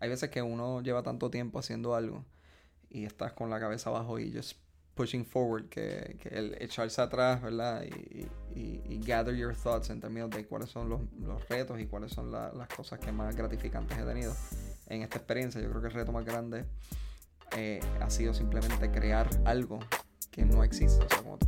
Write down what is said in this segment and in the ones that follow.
hay veces que uno lleva tanto tiempo haciendo algo y estás con la cabeza abajo y just pushing forward, que, que el echarse atrás, ¿verdad? Y, gather your thoughts en términos de cuáles son los, los retos y cuáles son las cosas que más gratificantes he tenido en esta experiencia. Yo creo que el reto más grande eh, ha sido simplemente crear algo que no existe. O sea, como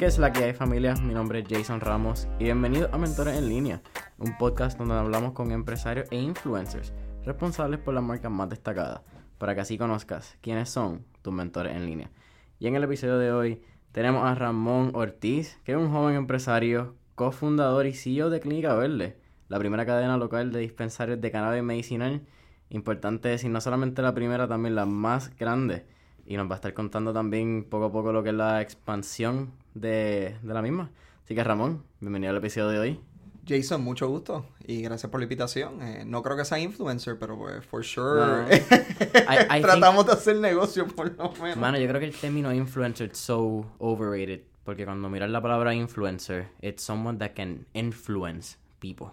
¿Qué es la que hay familia? Mi nombre es Jason Ramos y bienvenido a Mentores en Línea, un podcast donde hablamos con empresarios e influencers responsables por las marcas más destacadas, para que así conozcas quiénes son tus mentores en línea. Y en el episodio de hoy tenemos a Ramón Ortiz, que es un joven empresario, cofundador y CEO de Clínica Verde, la primera cadena local de dispensarios de cannabis medicinal. Importante decir, no solamente la primera, también la más grande. Y nos va a estar contando también poco a poco lo que es la expansión de, la misma. Así que Ramón, bienvenido al episodio de hoy. Jason, mucho gusto y gracias por la invitación. Eh, no creo que sea influencer, pero pues, for sure, tratamos de hacer negocio por lo menos. Mano, yo creo que el término influencer es so overrated, porque cuando miras la palabra influencer, it's someone that can influence people.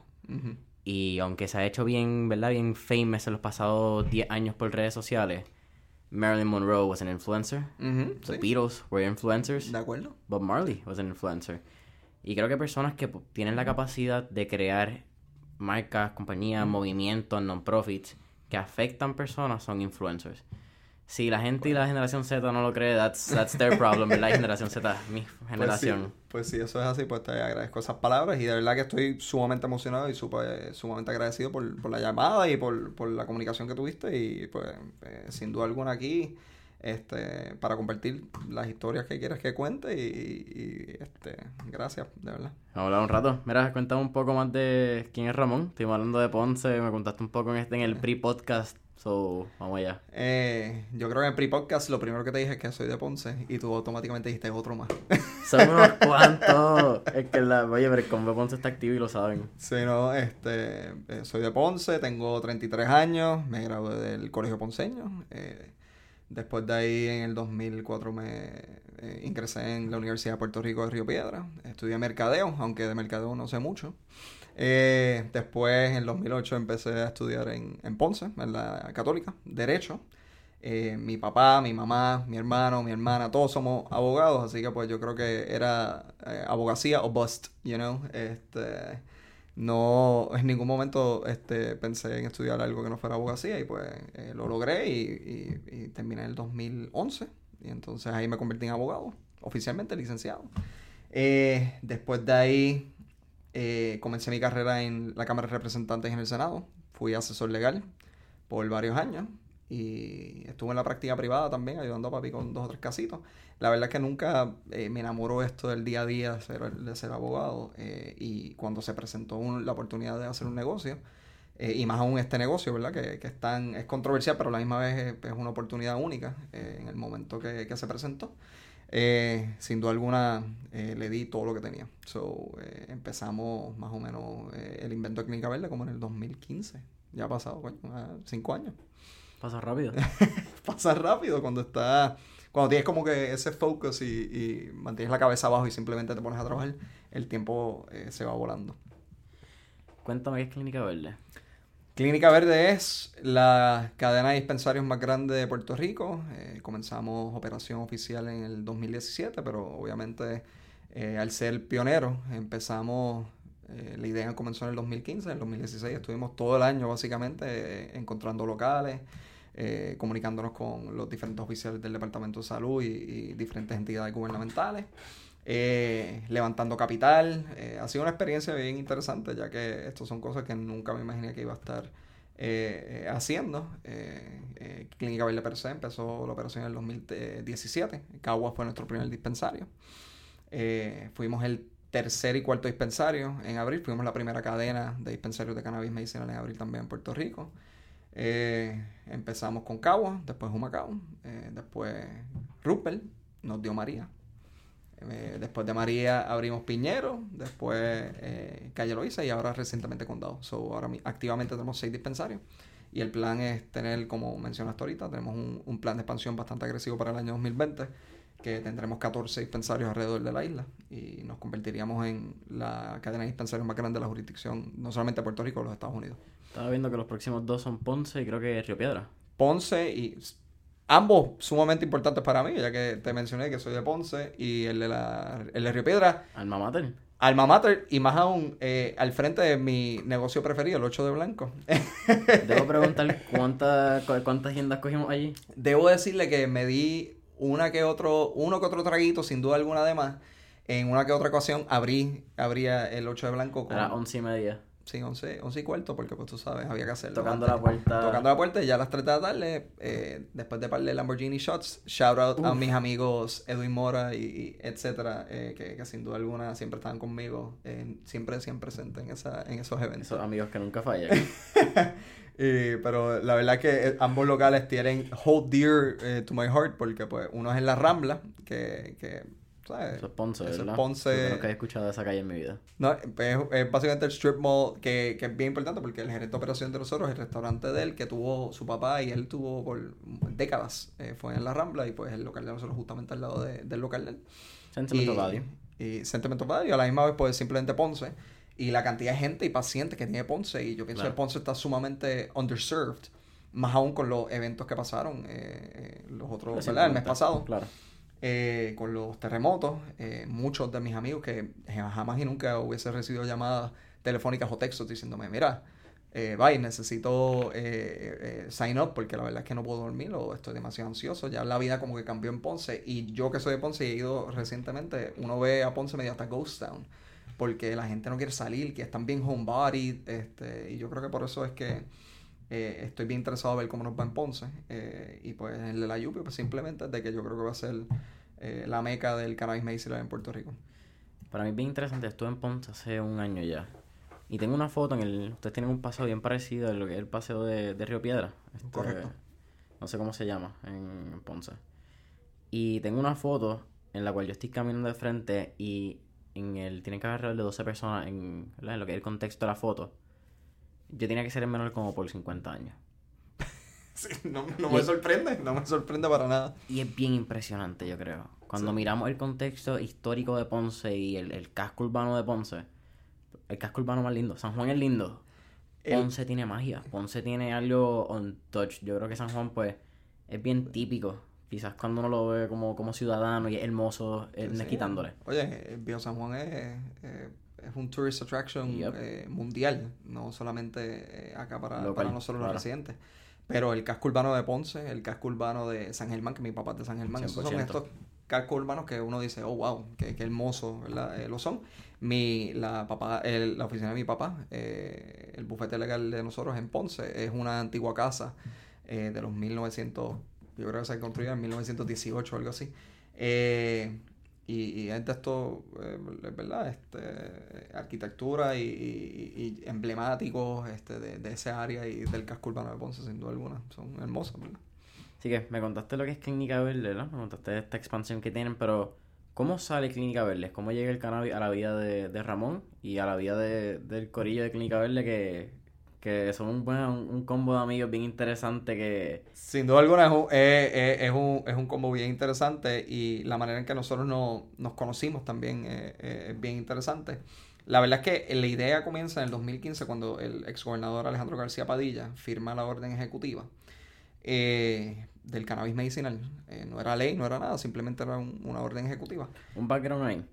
Y aunque se ha hecho bien, ¿verdad? Bien famous en los pasados 10 años por redes sociales, Marilyn Monroe was an influencer. The Beatles were influencers. De acuerdo. Bob Marley was an influencer. Y creo que personas que tienen la capacidad de crear marcas, compañías, movimientos, non-profits que afectan personas son influencers. Si la gente y la generación Z no lo cree, that's, that's their problem, La generación Z, mi pues generación. Pues sí, eso es así, pues te agradezco esas palabras y de verdad que estoy sumamente emocionado y super, sumamente agradecido por, por la llamada y por, por, la comunicación que tuviste y pues eh, sin duda alguna aquí este para compartir las historias que quieras que cuente y, este gracias, de verdad. Vamos a hablar un rato. Mira, cuéntame un poco más de quién es Ramón. Estuvimos hablando de Ponce, me contaste un poco en este en el pre-podcast So, vamos allá. Eh, yo creo que en pre-podcast lo primero que te dije es que soy de Ponce y tú automáticamente dijiste otro más. Son unos cuantos. es que la, oye, pero el combo Ponce está activo y lo saben. Sí, no, este, eh, soy de Ponce, tengo 33 años, me gradué del colegio ponceño. Eh, después de ahí, en el 2004, me ingresé en la Universidad de Puerto Rico de Río Piedra. Estudié mercadeo, aunque de mercadeo no sé mucho. Eh, después, en 2008, empecé a estudiar en, en Ponce, en la Católica, Derecho. Eh, mi papá, mi mamá, mi hermano, mi hermana, todos somos abogados, así que pues yo creo que era eh, abogacía o bust, you know. Este, no, en ningún momento este, pensé en estudiar algo que no fuera abogacía y pues lo logré y, y, terminé en el 2011 y entonces ahí me convertí en abogado, oficialmente licenciado. después de ahí eh, comencé mi carrera en la Cámara de Representantes en el Senado. Fui asesor legal por varios años y estuve en la práctica privada también, ayudando a papi con dos o tres casitos. La verdad es que nunca eh, me enamoró esto del día a día de ser, abogado eh, y cuando se presentó la oportunidad de hacer un negocio, y más aún este negocio, ¿verdad? Que, es, tan, controversial, pero a la misma vez es, una oportunidad única en el momento que, que se presentó. Eh, sin duda alguna eh, le di todo lo que tenía. So, eh, empezamos más o menos el invento de Clínica Verde como en el 2015. Ya ha pasado, cinco años. Pasa rápido. Pasa rápido cuando está cuando tienes como que ese focus y, y, mantienes la cabeza abajo y simplemente te pones a trabajar, el tiempo se va volando. Cuéntame qué es Clínica Verde. Clínica Verde es la cadena de dispensarios más grande de Puerto Rico. Eh, comenzamos operación oficial en el 2017, pero obviamente eh, al ser pionero empezamos, eh, la idea comenzó en el 2015, en el 2016 estuvimos todo el año básicamente encontrando locales, comunicándonos con los diferentes oficiales del Departamento de Salud y diferentes entidades gubernamentales. Eh, levantando capital. Eh, ha sido una experiencia bien interesante, ya que estas son cosas que nunca me imaginé que iba a estar eh, haciendo. Clínica Verde per se empezó la operación en el 2017. Cagua fue nuestro primer dispensario. fuimos el tercer y cuarto dispensario en abril. Fuimos la primera cadena de dispensarios de cannabis medicinal en abril también en Puerto Rico. empezamos con Cagua, después Humacao, después Rupert, nos dio María. Eh, después de María abrimos Piñero, después eh, Calle Loíza y ahora recientemente Condado. So, ahora activamente tenemos seis dispensarios y el plan es tener, como mencionaste ahorita, tenemos un, plan de expansión bastante agresivo para el año 2020. que tendremos 14 dispensarios alrededor de la isla y nos convertiríamos en la cadena de dispensarios más grande de la jurisdicción, no solamente de Puerto Rico, los Estados Unidos. Estaba viendo que los próximos dos son Ponce y creo que Río Piedra. Ponce y ambos sumamente importantes para mí, ya que te mencioné que soy de Ponce y el de, la, el de Río Piedra. Alma Mater. Alma Mater y más aún eh, al frente de mi negocio preferido, el 8 de Blanco. Debo preguntar cuántas cuántas tiendas cogimos allí. Debo decirle que me di una que otro, uno que otro traguito, sin duda alguna además. En una que otra ocasión abrí, abría el 8 de Blanco con... A las once y media. Sí, 11, 11 y cuarto, porque pues tú sabes, había que hacerlo. Tocando la puerta. Tocando la puerta y ya a las 3 de la tarde, eh, después de par de Lamborghini Shots, shout out a mis amigos Edwin Mora y, etcétera, eh, que, que, sin duda alguna siempre estaban conmigo, eh, siempre, siempre presentes en, esa, en esos eventos. Esos amigos que nunca fallan. y, pero la verdad es que ambos locales tienen hold dear to my heart, porque pues uno es en la Rambla, que, que eso es Ponce, Eso ¿verdad? es Ponce. nunca he escuchado esa calle en mi vida. No, es, básicamente el strip mall que, que, es bien importante porque el gerente de operación de nosotros, el restaurante de él, que tuvo su papá y él tuvo por décadas, eh, fue en la Rambla y pues el local de nosotros justamente al lado de, del local de él. Sentimiento Value. Y Sentimiento Value, a la misma vez pues simplemente Ponce. Y la cantidad de gente y pacientes que tiene Ponce, y yo pienso que Ponce está sumamente underserved, más aún con los eventos que pasaron eh, eh los otros, ¿verdad? El mes pasado. Claro eh, con los terremotos, eh, muchos de mis amigos que jamás y nunca hubiese recibido llamadas telefónicas o textos diciéndome, mira, eh, bye, necesito eh, sign up porque la verdad es que no puedo dormir o estoy demasiado ansioso. Ya la vida como que cambió en Ponce y yo que soy de Ponce y he ido recientemente, uno ve a Ponce medio hasta Ghost Town porque la gente no quiere salir, que están bien homebodied, este, y yo creo que por eso es que eh, estoy bien interesado a ver cómo nos va en Ponce. Eh, y pues el de la Yupi, pues simplemente de que yo creo que va a ser eh, la meca del cannabis medicinal en Puerto Rico. Para mí es bien interesante. Estuve en Ponce hace un año ya. Y tengo una foto en el... Ustedes tienen un paseo bien parecido a lo que es el paseo de, de Río Piedra. Este, Correcto. No sé cómo se llama en Ponce. Y tengo una foto en la cual yo estoy caminando de frente y en el... Tienen que haber alrededor de 12 personas en, en lo que es el contexto de la foto yo tenía que ser el menor como por 50 años. sí, no, me sorprende, no me sorprende para nada. Y es bien impresionante, yo creo. Cuando miramos el contexto histórico de Ponce y el, casco urbano de Ponce, el casco urbano más lindo, San Juan es lindo. Ponce tiene magia, Ponce tiene algo on touch. Yo creo que San Juan, pues, es bien típico. Quizás cuando uno lo ve como, como ciudadano y es hermoso, es quitándole. Oye, el Bio San Juan es es un tourist attraction eh, mundial, no solamente eh, acá para, para nosotros los residentes. Pero el casco urbano de Ponce, el casco urbano de San Germán, que mi papá es de San Germán, esos son estos cascos urbanos que uno dice, oh, wow, qué, qué hermoso, ¿verdad? Eh, lo son. Mi, la, papá, la oficina de mi papá, el bufete legal de nosotros en Ponce, es una antigua casa de los 1900, yo creo que se construyó en 1918 o algo así. Y, y es de esto, eh, ¿verdad? Este, arquitectura y, y, emblemáticos este, de, de, ese área y del casco urbano de Ponce, sin duda alguna. Son hermosos, ¿verdad? Así que me contaste lo que es Clínica Verde, ¿no? Me contaste esta expansión que tienen, pero ¿cómo sale Clínica Verde? ¿Cómo llega el cannabis a la vida de, de Ramón y a la vida de, del corillo de Clínica Verde que, que son un, buen, un, combo de amigos bien interesante que... Sin duda alguna es un, es, un, es un combo bien interesante y la manera en que nosotros no, nos conocimos también es bien interesante. La verdad es que la idea comienza en el 2015 cuando el exgobernador Alejandro García Padilla firma la orden ejecutiva eh, del cannabis medicinal. Eh, no era ley, no era nada, simplemente era una orden ejecutiva. Un background ahí.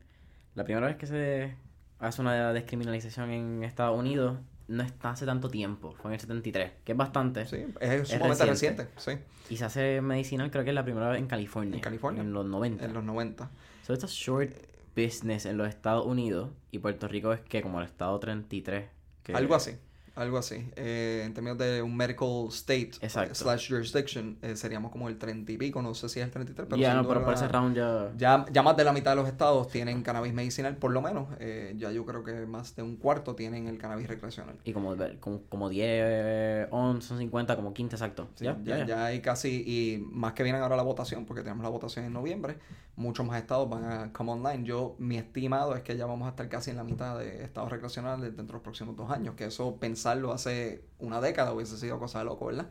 La primera vez que se hace una descriminalización en Estados Unidos no está hace tanto tiempo, fue en el 73, que es bastante. Sí, es sumamente reciente. sí. Y se hace medicinal, creo que es la primera vez en California. En California. En los 90. En los 90. So, esto es short business en los Estados Unidos y Puerto Rico es que como el estado 33. Que... Algo así. Algo así. Eh, en términos de un medical state slash jurisdiction, eh, seríamos como el 30 y pico, no sé si es el 33, pero... Ya, no, pero por ese round ya... ya... más de la mitad de los estados tienen cannabis medicinal, por lo menos. Eh, ya yo creo que más de un cuarto tienen el cannabis recreacional. Y como, como, como 10, 11, 50, como 15 exacto. ya, ya, ya, hay casi, y más que vienen ahora la votación, porque tenemos la votación en noviembre, muchos más estados van a come online. Yo, mi estimado es que ya vamos a estar casi en la mitad de estados recreacionales dentro de los próximos dos años, que eso pensarlo hace una década hubiese sido cosa de loco, ¿verdad?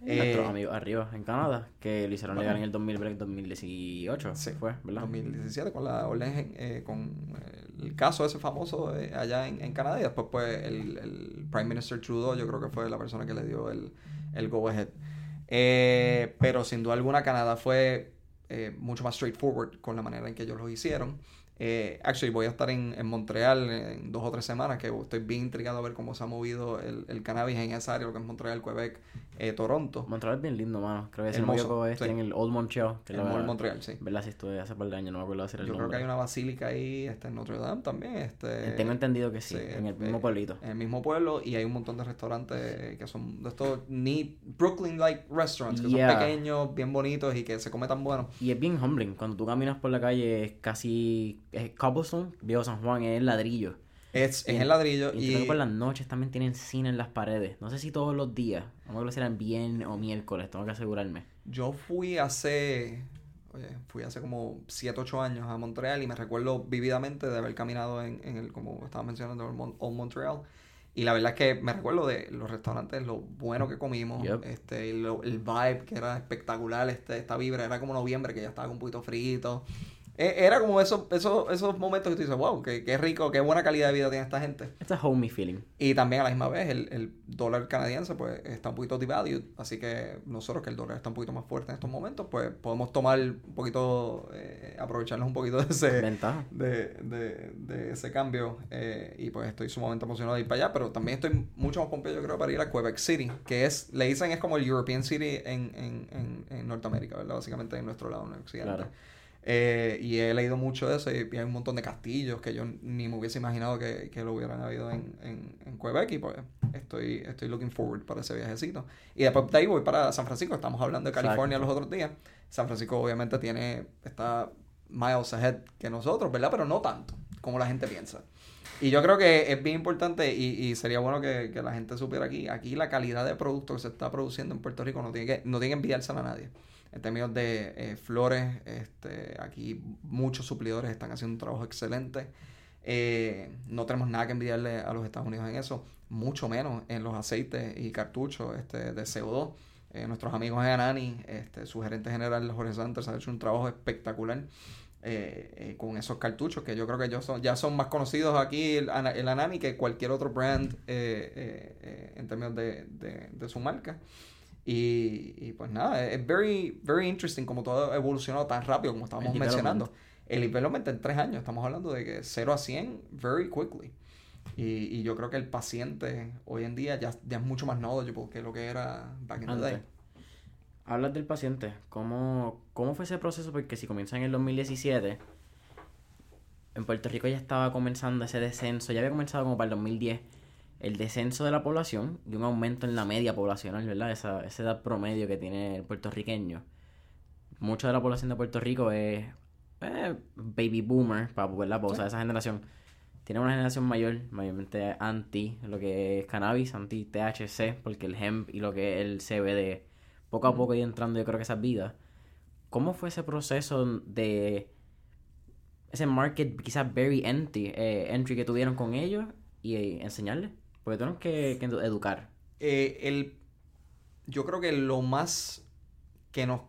Nuestros amigos arriba en Canadá, que lo hicieron legal en el 2018, Sí. fue, ¿verdad? 2017 con la orden, eh, con el caso ese famoso eh, allá en, en Canadá y después pues el, el Prime Minister Trudeau yo creo que fue la persona que le dio el, el go ahead. Eh, pero sin duda alguna Canadá fue eh, mucho más straightforward con la manera en que ellos lo hicieron. Eh, actually, voy a estar en, Montreal en dos o tres semanas, que estoy bien intrigado a ver cómo se ha movido el cannabis en esa área, lo que es Montreal, Quebec, eh, Toronto. Montreal es bien lindo, mano. Creo que me Hermoso, es sí. en el Old Montreal. Que El la- Mall Montreal, sí. ¿Verdad? Si estuve hace par de años, no me acuerdo de hacer el Yo creo que nombre. hay una basílica ahí, este, en Notre Dame también. Este, Eh, Tengo entendido que sí, sí, en el mismo eh, pueblito. En el mismo pueblo y hay un montón de restaurantes que son de estos neat, Brooklyn-like restaurants, que Yeah. son pequeños, bien bonitos y que se come tan bueno. Y es bien humbling. Cuando tú caminas por la calle es casi... Es cobblestone, viejo San Juan, es ladrillo. Es, es Y- en ladrillo Y y, por las noches también tienen cine en las paredes. No sé si todos los días. No me acuerdo si eran viernes o miércoles. Tengo que asegurarme. yo fui hace, oye, fui hace como 7, 8 años a Montreal y me recuerdo vividamente de haber caminado en, en el, como estaba mencionando, el Mon- Old Montreal. Y la verdad es que me recuerdo de los restaurantes, lo bueno que comimos, Yep. este, lo- el vibe que era espectacular, este, esta vibra, era como noviembre que ya estaba un poquito frito. E- Era como esos, esos, esos momentos que tú dices, wow, qué, qué rico, qué buena calidad de vida tiene esta gente. Este homey feeling. Y también a la misma vez el, el dólar canadiense pues está un poquito devalued, así que nosotros que el dólar está un poquito más fuerte en estos momentos, pues podemos tomar un poquito, eh, aprovecharnos un poquito de ese, Ventaja. de, de, de ese cambio eh, y pues estoy sumamente emocionado de ir para allá, pero también estoy mucho más pompeado yo creo para ir a Quebec City, que es, le dicen es como el European City en, en, en, en Norteamérica, ¿verdad? Básicamente en nuestro lado, en el occidente. Claro. Eh, y he leído mucho de eso y, hay un montón de castillos que yo ni me hubiese imaginado que, que lo hubieran habido en, en, en Quebec y pues estoy, estoy looking forward para ese viajecito. Y después de ahí voy para San Francisco, estamos hablando de California Exacto. los otros días. San Francisco obviamente tiene, está miles ahead que nosotros, ¿verdad? Pero no tanto como la gente piensa. Y yo creo que es bien importante y, y sería bueno que, que la gente supiera aquí, aquí la calidad de producto que se está produciendo en Puerto Rico no tiene que, no tiene que enviársela a nadie. En términos de eh, flores, este, aquí muchos suplidores están haciendo un trabajo excelente. Eh, no tenemos nada que envidiarle a los Estados Unidos en eso, mucho menos en los aceites y cartuchos este, de CO2. Eh, nuestros amigos de Anani, este, su gerente general Jorge Sanders ha hecho un trabajo espectacular con esos cartuchos que yo creo que ya son más conocidos aquí el, Ana- el Anani que cualquier otro brand en términos de su marca. Y, y pues nada, es very, very interesting como todo ha evolucionado tan rápido como estábamos El mencionando. El development en tres años, estamos hablando de que 0 a 100 very quickly. Y, y yo creo que el paciente hoy en día ya, ya es mucho más knowledgeable que lo que era back in the day. Hablas del paciente. ¿Cómo, ¿Cómo fue ese proceso? Porque si comienza en el 2017, en Puerto Rico ya estaba comenzando ese descenso, ya había comenzado como para el 2010, el descenso de la población y un aumento en la media poblacional, ¿verdad? Esa, esa edad promedio que tiene el puertorriqueño. Mucha de la población de Puerto Rico es eh, baby boomer, para ¿verdad? Para usar esa generación. Tiene una generación mayor, mayormente anti lo que es cannabis, anti THC, porque el hemp y lo que es el CBD poco a poco ir entrando yo creo que esas vidas. ¿Cómo fue ese proceso de ese market quizás very empty, eh, entry que tuvieron con ellos y eh, enseñarles? Porque que, que educar. Eh, el, yo creo que lo más que nos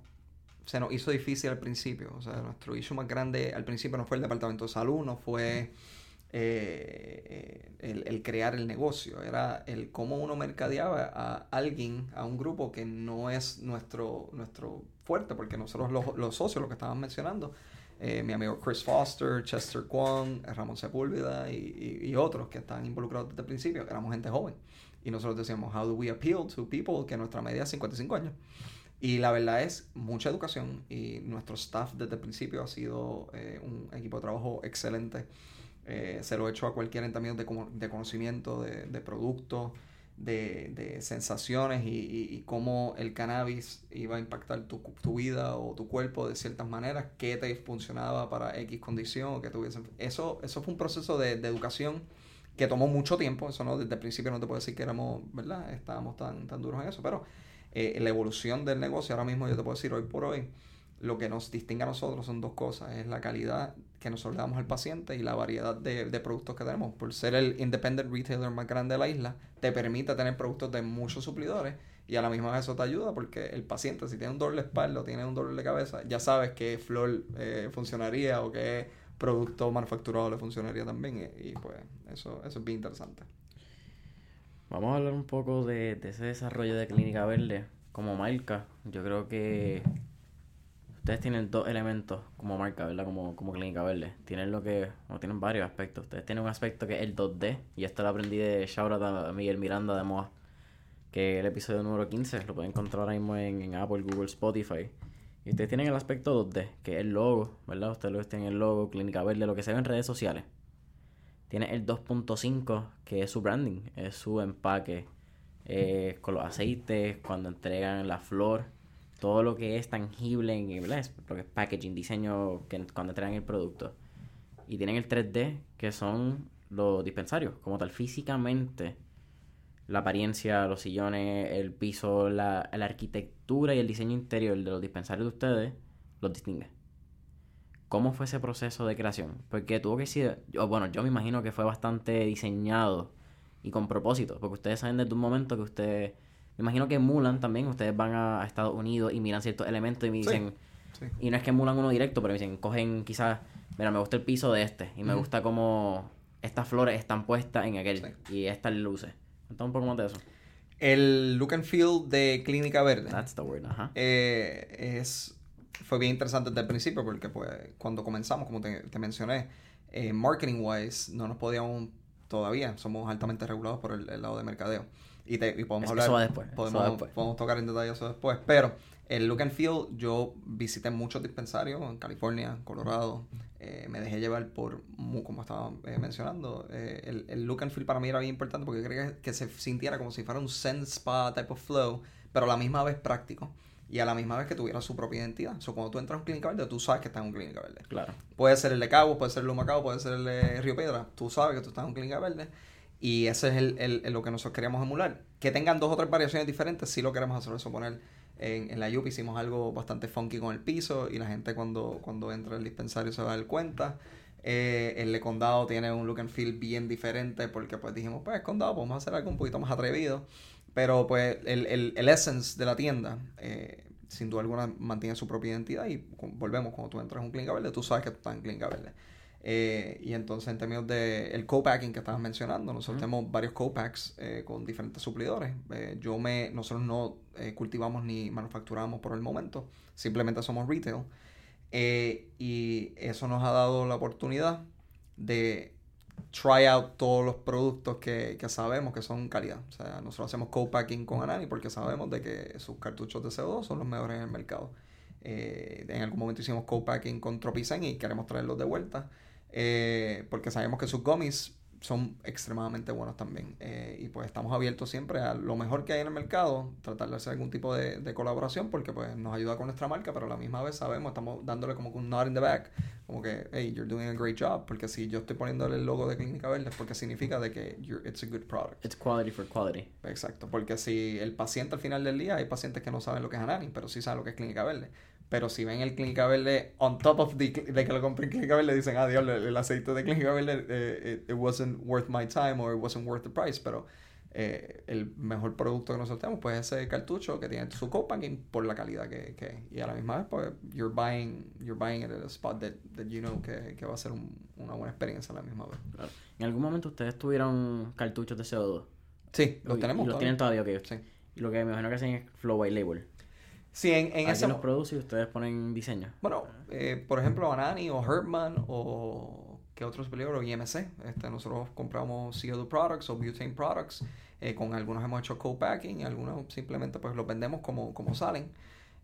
se nos hizo difícil al principio, o sea, nuestro issue más grande al principio no fue el departamento de salud, no fue eh, eh, el, el crear el negocio, era el cómo uno mercadeaba a alguien, a un grupo que no es nuestro, nuestro fuerte, porque nosotros los, los socios, lo que estaban mencionando, eh, mi amigo Chris Foster, Chester Kwong, Ramón Sepúlveda y, otros que están involucrados desde el principio, éramos gente joven. Y nosotros decíamos, how do we appeal to people que nuestra media es 55 años? Y la verdad es mucha educación y nuestro staff desde el principio ha sido eh, un equipo de trabajo excelente. Eh, se lo he hecho a cualquiera en términos de, de conocimiento, de, productos, de, de sensaciones y, cómo el cannabis iba a impactar tu, tu vida o tu cuerpo de ciertas maneras, qué te funcionaba para X condición o que tuviese... Eso, eso fue un proceso de, de educación que tomó mucho tiempo, eso no, desde el principio no te puedo decir que éramos, ¿verdad? Estábamos tan, tan duros en eso, pero eh, la evolución del negocio, ahora mismo yo te puedo decir hoy por hoy, lo que nos distingue a nosotros son dos cosas, es la calidad que nosotros le damos al paciente y la variedad de, de productos que tenemos. Por ser el independent retailer más grande de la isla, te permite tener productos de muchos suplidores Y a la misma vez eso te ayuda porque el paciente, si tiene un dolor de espalda o tiene un dolor de cabeza, ya sabes qué flor eh, funcionaría o qué producto manufacturado le funcionaría también. Y, pues eso, eso es bien interesante. Vamos a hablar un poco de, de ese desarrollo de Clínica Verde como marca. Yo creo que ustedes tienen dos elementos como marca, ¿verdad? Como, como Clínica Verde. Tienen lo que, o tienen varios aspectos. Ustedes tienen un aspecto que es el 2D, y esto lo aprendí de Shaura a Miguel Miranda de Moa, que es el episodio número 15, lo pueden encontrar ahora mismo en, Apple, Google, Spotify. Y ustedes tienen el aspecto 2D, que es el logo, ¿verdad? Ustedes tienen el logo, Clínica Verde, lo que se ve en redes sociales. Tiene el 2.5, que es su branding, es su empaque, eh, con los aceites, cuando entregan la flor todo lo que es tangible en inglés, lo que es packaging, diseño, que cuando entregan el producto. Y tienen el 3D, que son los dispensarios, como tal, físicamente. La apariencia, los sillones, el piso, la, arquitectura y el diseño interior de los dispensarios de ustedes los distingue. ¿Cómo fue ese proceso de creación? Porque tuvo que ser, bueno, yo me imagino que fue bastante diseñado y con propósito, porque ustedes saben desde un momento que ustedes me imagino que Mulan también, ustedes van a Estados Unidos y miran ciertos elementos y me dicen, y no es que Mulan uno directo, pero me dicen, cogen quizás, mira, me gusta el piso de este y me gusta cómo estas flores están puestas en aquel y estas luces. Entonces un poco más de eso. El look and feel de Clínica Verde. That's the word, ajá. Eh, es, fue bien interesante desde el principio porque pues cuando comenzamos, como te, mencioné, eh, marketing wise no nos podíamos todavía, somos altamente regulados por el lado de mercadeo y, te, y podemos hablar. después. Podemos, podemos tocar en detalle eso después. Pero el look and feel, yo visité muchos dispensarios en California, Colorado. Eh, me dejé llevar por, como estaba eh, mencionando, eh, el, el, look and feel para mí era bien importante porque quería que, se sintiera como si fuera un Zen Spa type of flow, pero a la misma vez práctico y a la misma vez que tuviera su propia identidad. O sea, cuando tú entras a un clínica verde, tú sabes que estás en un clínica verde. Claro. Puede ser el de Cabo, puede ser el de Macao, puede ser el de Río Piedra. Tú sabes que tú estás en un clínica verde y ese es el, el, lo que nosotros queríamos emular. Que tengan dos o tres variaciones diferentes, sí lo queremos hacer. Eso poner en, en la Yup hicimos algo bastante funky con el piso y la gente cuando, cuando entra al dispensario se va a dar cuenta. Eh, el de condado tiene un look and feel bien diferente porque pues dijimos, pues condado, podemos hacer algo un poquito más atrevido. Pero pues el, el, essence de la tienda, eh, sin duda alguna, mantiene su propia identidad y volvemos, cuando tú entras en un clínica verde, tú sabes que tú estás en clínica verde. Eh, y entonces en términos de el co-packing que estabas mencionando, nosotros tenemos varios co-packs eh, con diferentes suplidores. Eh, yo me, nosotros no cultivamos ni manufacturamos por el momento, simplemente somos retail. y eso nos ha dado la oportunidad de try out todos los productos que, que sabemos que son calidad. O sea, nosotros hacemos co-packing con Anani porque sabemos de que sus cartuchos de CO2 son los mejores en el mercado. en algún momento hicimos co-packing con Tropicen y queremos traerlos de vuelta. Eh, porque sabemos que sus gummies son extremadamente buenos también. Eh, y pues estamos abiertos siempre a lo mejor que hay en el mercado, tratar de hacer algún tipo de, de, colaboración porque pues nos ayuda con nuestra marca, pero a la misma vez sabemos, estamos dándole como un nod in the back, como que, hey, you're doing a great job, porque si yo estoy poniéndole el logo de Clínica Verde es porque significa de que it's a good product. It's quality for quality. Exacto, porque si el paciente al final del día, hay pacientes que no saben lo que es Anani, pero sí saben lo que es Clínica Verde. Pero si ven el Clínica Verde, on top of the, de que lo compré en Clínica Verde, dicen, ah, Dios, el, aceite de Clínica Verde, eh, it, wasn't worth my time or it wasn't worth the price. Pero eh, el mejor producto que nosotros tenemos, pues ese cartucho que tiene su copacking por la calidad que, que Y a la misma vez, pues, you're buying, you're buying it at a spot that, that you know que, que va a ser una buena experiencia a la misma vez. ¿En algún momento ustedes tuvieron cartuchos de CO2? Sí, los tenemos. Y los tienen todavía, ok. Sí. Y lo que me imagino que hacen es Flow by Label. Sí, en, en ese... los produce y ustedes ponen diseño? Bueno, eh, por ejemplo, Anani o Herman o... ¿Qué otros peligros? IMC. Este, nosotros compramos CO2 products o butane products. Eh, con algunos hemos hecho co-packing algunos simplemente pues los vendemos como, como salen.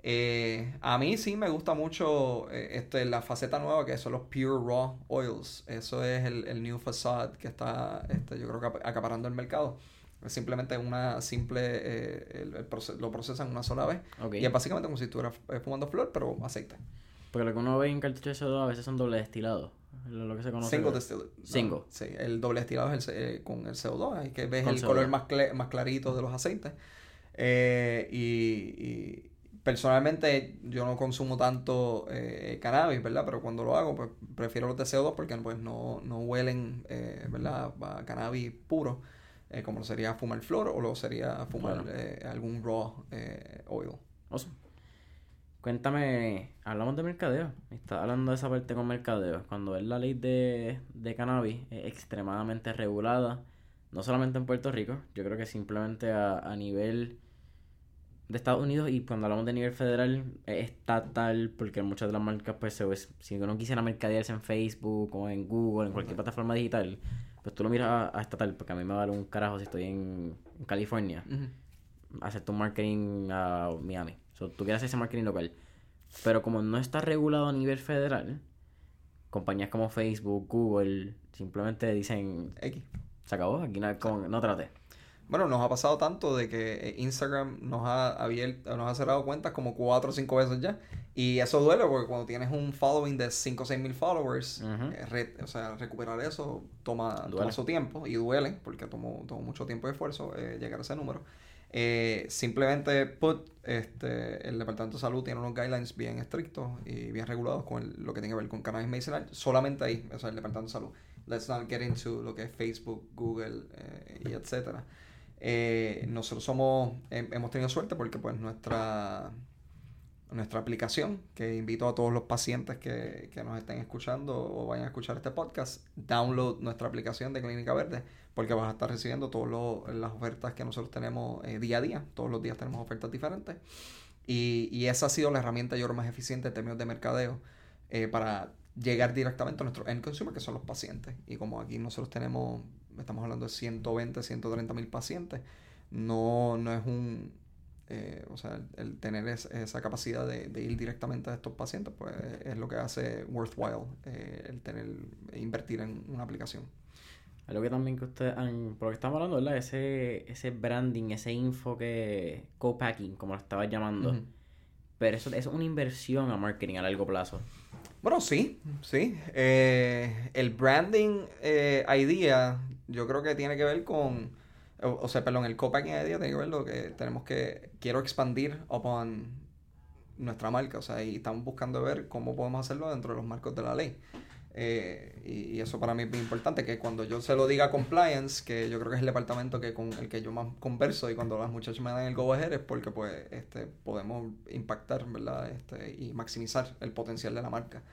Eh, a mí sí me gusta mucho este, la faceta nueva que son los Pure Raw Oils. Eso es el, el new facade que está, este, yo creo que acaparando el mercado. Simplemente una simple, eh, el, lo procesan una sola vez. Y es básicamente como si estuvieras eh, fumando flor, pero aceite. Porque lo que uno ve en cartucho de CO2 a veces son doble destilados. Lo que se conoce. Single distilled. Single. sí, el doble destilado es el, eh, con el CO2. Ahí que ves el color más, más clarito de los aceites. y, personalmente yo no consumo tanto cannabis, ¿verdad? Pero cuando lo hago, pues prefiero los de CO2 porque pues no, no huelen, ¿verdad? A cannabis puro. Eh, como sería fumar flor o lo sería fumar eh, algún raw eh, oil. Awesome. Cuéntame, hablamos de mercadeo. Está hablando de esa parte con mercadeo. Cuando es la ley de, de cannabis es extremadamente regulada, no solamente en Puerto Rico, yo creo que simplemente a, a nivel de Estados Unidos y cuando hablamos de nivel federal es estatal porque muchas de las marcas pues se, pues, si uno quisiera mercadearse en Facebook o en Google, en cualquier plataforma digital, pues tú lo miras a, a estatal porque a mí me vale un carajo si estoy en, en California hacer tu marketing a Miami. So, tú quieres hacer ese marketing local. Pero como no está regulado a nivel federal, compañías como Facebook, Google, simplemente dicen, X. se acabó, aquí no, como- no trate. Bueno, nos ha pasado tanto de que eh, Instagram nos ha abierto, nos ha cerrado cuentas como cuatro o cinco veces ya. Y eso duele porque cuando tienes un following de 5 o 6 mil followers, Ujú. eh, re- o sea, recuperar eso toma, toma su tiempo y duele porque tomó, tomó mucho tiempo y esfuerzo eh, llegar a ese número. Eh, simplemente put, este, el Departamento de Salud tiene unos guidelines bien estrictos y bien regulados con el- lo que tiene que ver con cannabis medicinal. Solamente ahí, o sea, el Departamento de Salud. Let's not get into lo que es Facebook, Google eh, y etcétera. Eh, nosotros somos, hem- hemos tenido suerte porque pues nuestra nuestra aplicación, que invito a todos los pacientes que, que nos estén escuchando o vayan a escuchar este podcast, download nuestra aplicación de Clínica Verde, porque vas a estar recibiendo todas las ofertas que nosotros tenemos eh, día a día, todos los días tenemos ofertas diferentes, y, y esa ha sido la herramienta yo creo más eficiente en términos de mercadeo eh, para llegar directamente a nuestro end consumer, que son los pacientes, y como aquí nosotros tenemos, estamos hablando de 120, 130 mil pacientes, no, no es un, eh, o sea, el, el tener es- esa capacidad de, de ir directamente a estos pacientes, pues es lo que hace worthwhile eh, el tener, invertir en una aplicación. Algo que también que ustedes han, por lo que estamos hablando, ¿verdad? Ese, ese branding, ese info que, co-packing, como lo estabas llamando. Pero eso, eso es una inversión a marketing a largo plazo. Bueno, sí, sí. Eh, el branding idea, yo creo que tiene que ver con, o, sea, perdón, el co-packing idea tiene que ver lo que tenemos que, quiero expandir upon nuestra marca, o sea, y estamos buscando ver cómo podemos hacerlo dentro de los marcos de la ley. Eh, y, eso para mí es bien importante, que cuando yo se lo diga compliance, que yo creo que es el departamento que con el que yo más converso y cuando las muchachas me dan el go ahead es porque pues este podemos impactar, ¿verdad? Este, y maximizar el potencial de la marca.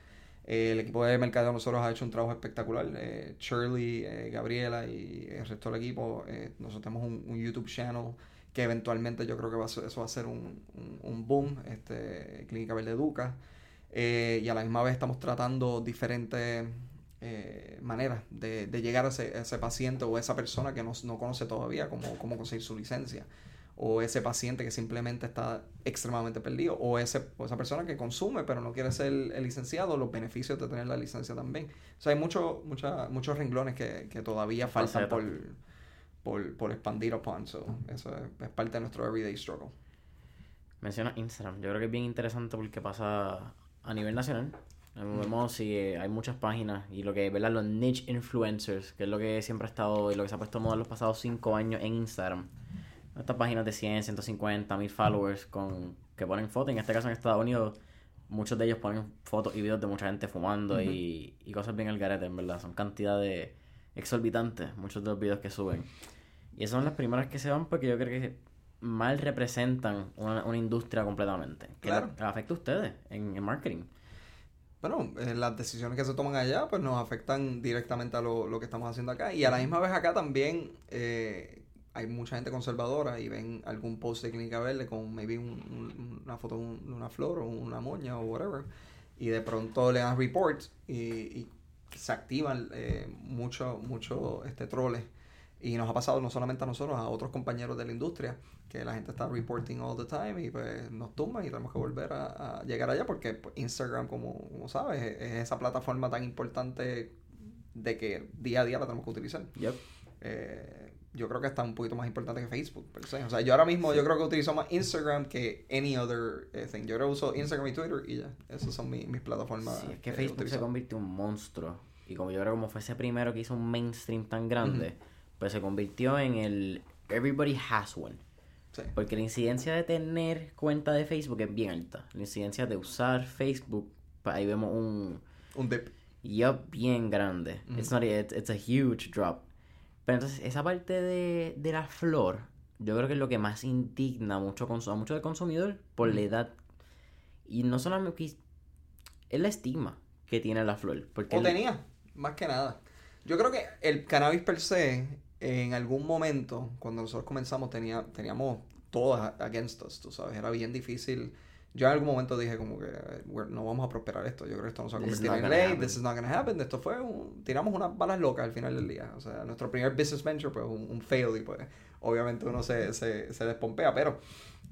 Eh, el equipo de mercadeo de nosotros ha hecho un trabajo espectacular. Eh, Shirley, eh, Gabriela y el resto del equipo, eh, nosotros tenemos un, un YouTube channel que eventualmente yo creo que va a eso va a ser un, un, un boom, este, Clínica Verde Educa. Eh, y a la misma vez estamos tratando diferentes eh, maneras de, de llegar a ese, a ese paciente o esa persona que no, no conoce todavía cómo, cómo conseguir su licencia. O ese paciente que simplemente está extremadamente perdido. O, ese, o esa persona que consume pero no quiere ser el licenciado, los beneficios de tener la licencia también. O sea, hay mucho, mucha, muchos renglones que, que todavía faltan por, por, por expandir upon. So, eso es, es parte de nuestro everyday struggle. Menciona Instagram. Yo creo que es bien interesante porque pasa a nivel nacional. Vemos si eh, hay muchas páginas y lo que, ¿verdad? Los niche influencers, que es lo que siempre ha estado y lo que se ha puesto moda en los pasados 5 años en Instagram. Estas páginas de 100, 150 mil followers con que ponen fotos. En este caso en Estados Unidos, muchos de ellos ponen fotos y videos de mucha gente fumando y, y cosas bien al garete, en verdad. Son cantidades exorbitantes, muchos de los videos que suben. Y esas son las primeras que se van porque yo creo que mal representan una, una industria completamente. Que Claro. le afecta a ustedes en, en marketing. Bueno, eh, las decisiones que se toman allá pues nos afectan directamente a lo, lo que estamos haciendo acá. Y a la misma vez acá también eh, hay mucha gente conservadora y ven algún post de Clínica Verde con maybe un- un- una foto de un- de una flor o una moña o whatever. Y de pronto le dan report y, y se activan eh, mucho, mucho este, troles. Y nos ha pasado no solamente a nosotros, a otros compañeros de la industria, que la gente está reporting all the time y pues nos tumban y tenemos que volver a, a llegar allá porque pues, Instagram, como, como sabes, es, es esa plataforma tan importante de que día a día la tenemos que utilizar. Yep. Eh, yo creo que está un poquito más importante que Facebook, per se. O sea, yo ahora mismo yo creo que utilizo más Instagram que any other eh, thing. Yo ahora uso Instagram y Twitter y ya. Esas son mi- mis plataformas. Sí, es que eh, Facebook se convirtió en un monstruo. Y como yo creo como fue ese primero que hizo un mainstream tan grande, pues se convirtió en el everybody has one. Sí. Porque la incidencia de tener cuenta de Facebook es bien alta. La incidencia de usar Facebook, ahí vemos un Un dip. yup bien grande. It's not it's, it's a huge drop. Pero entonces, esa parte de, de la flor, yo creo que es lo que más indigna mucho a mucho del consumidor por la edad. Y no solamente es el estigma que tiene la flor. Porque o tenía, más que nada. Yo creo que el cannabis per se, en algún momento, cuando nosotros comenzamos, tenía, teníamos todas against us, tú sabes, era bien difícil. Yo en algún momento dije como que no vamos a prosperar esto, yo creo que esto no se va a convertir en ley, this is not gonna happen, esto fue un, tiramos unas balas locas al final del día, o sea, nuestro primer business venture pues un, un fail y pues obviamente uno se, se, se despompea, pero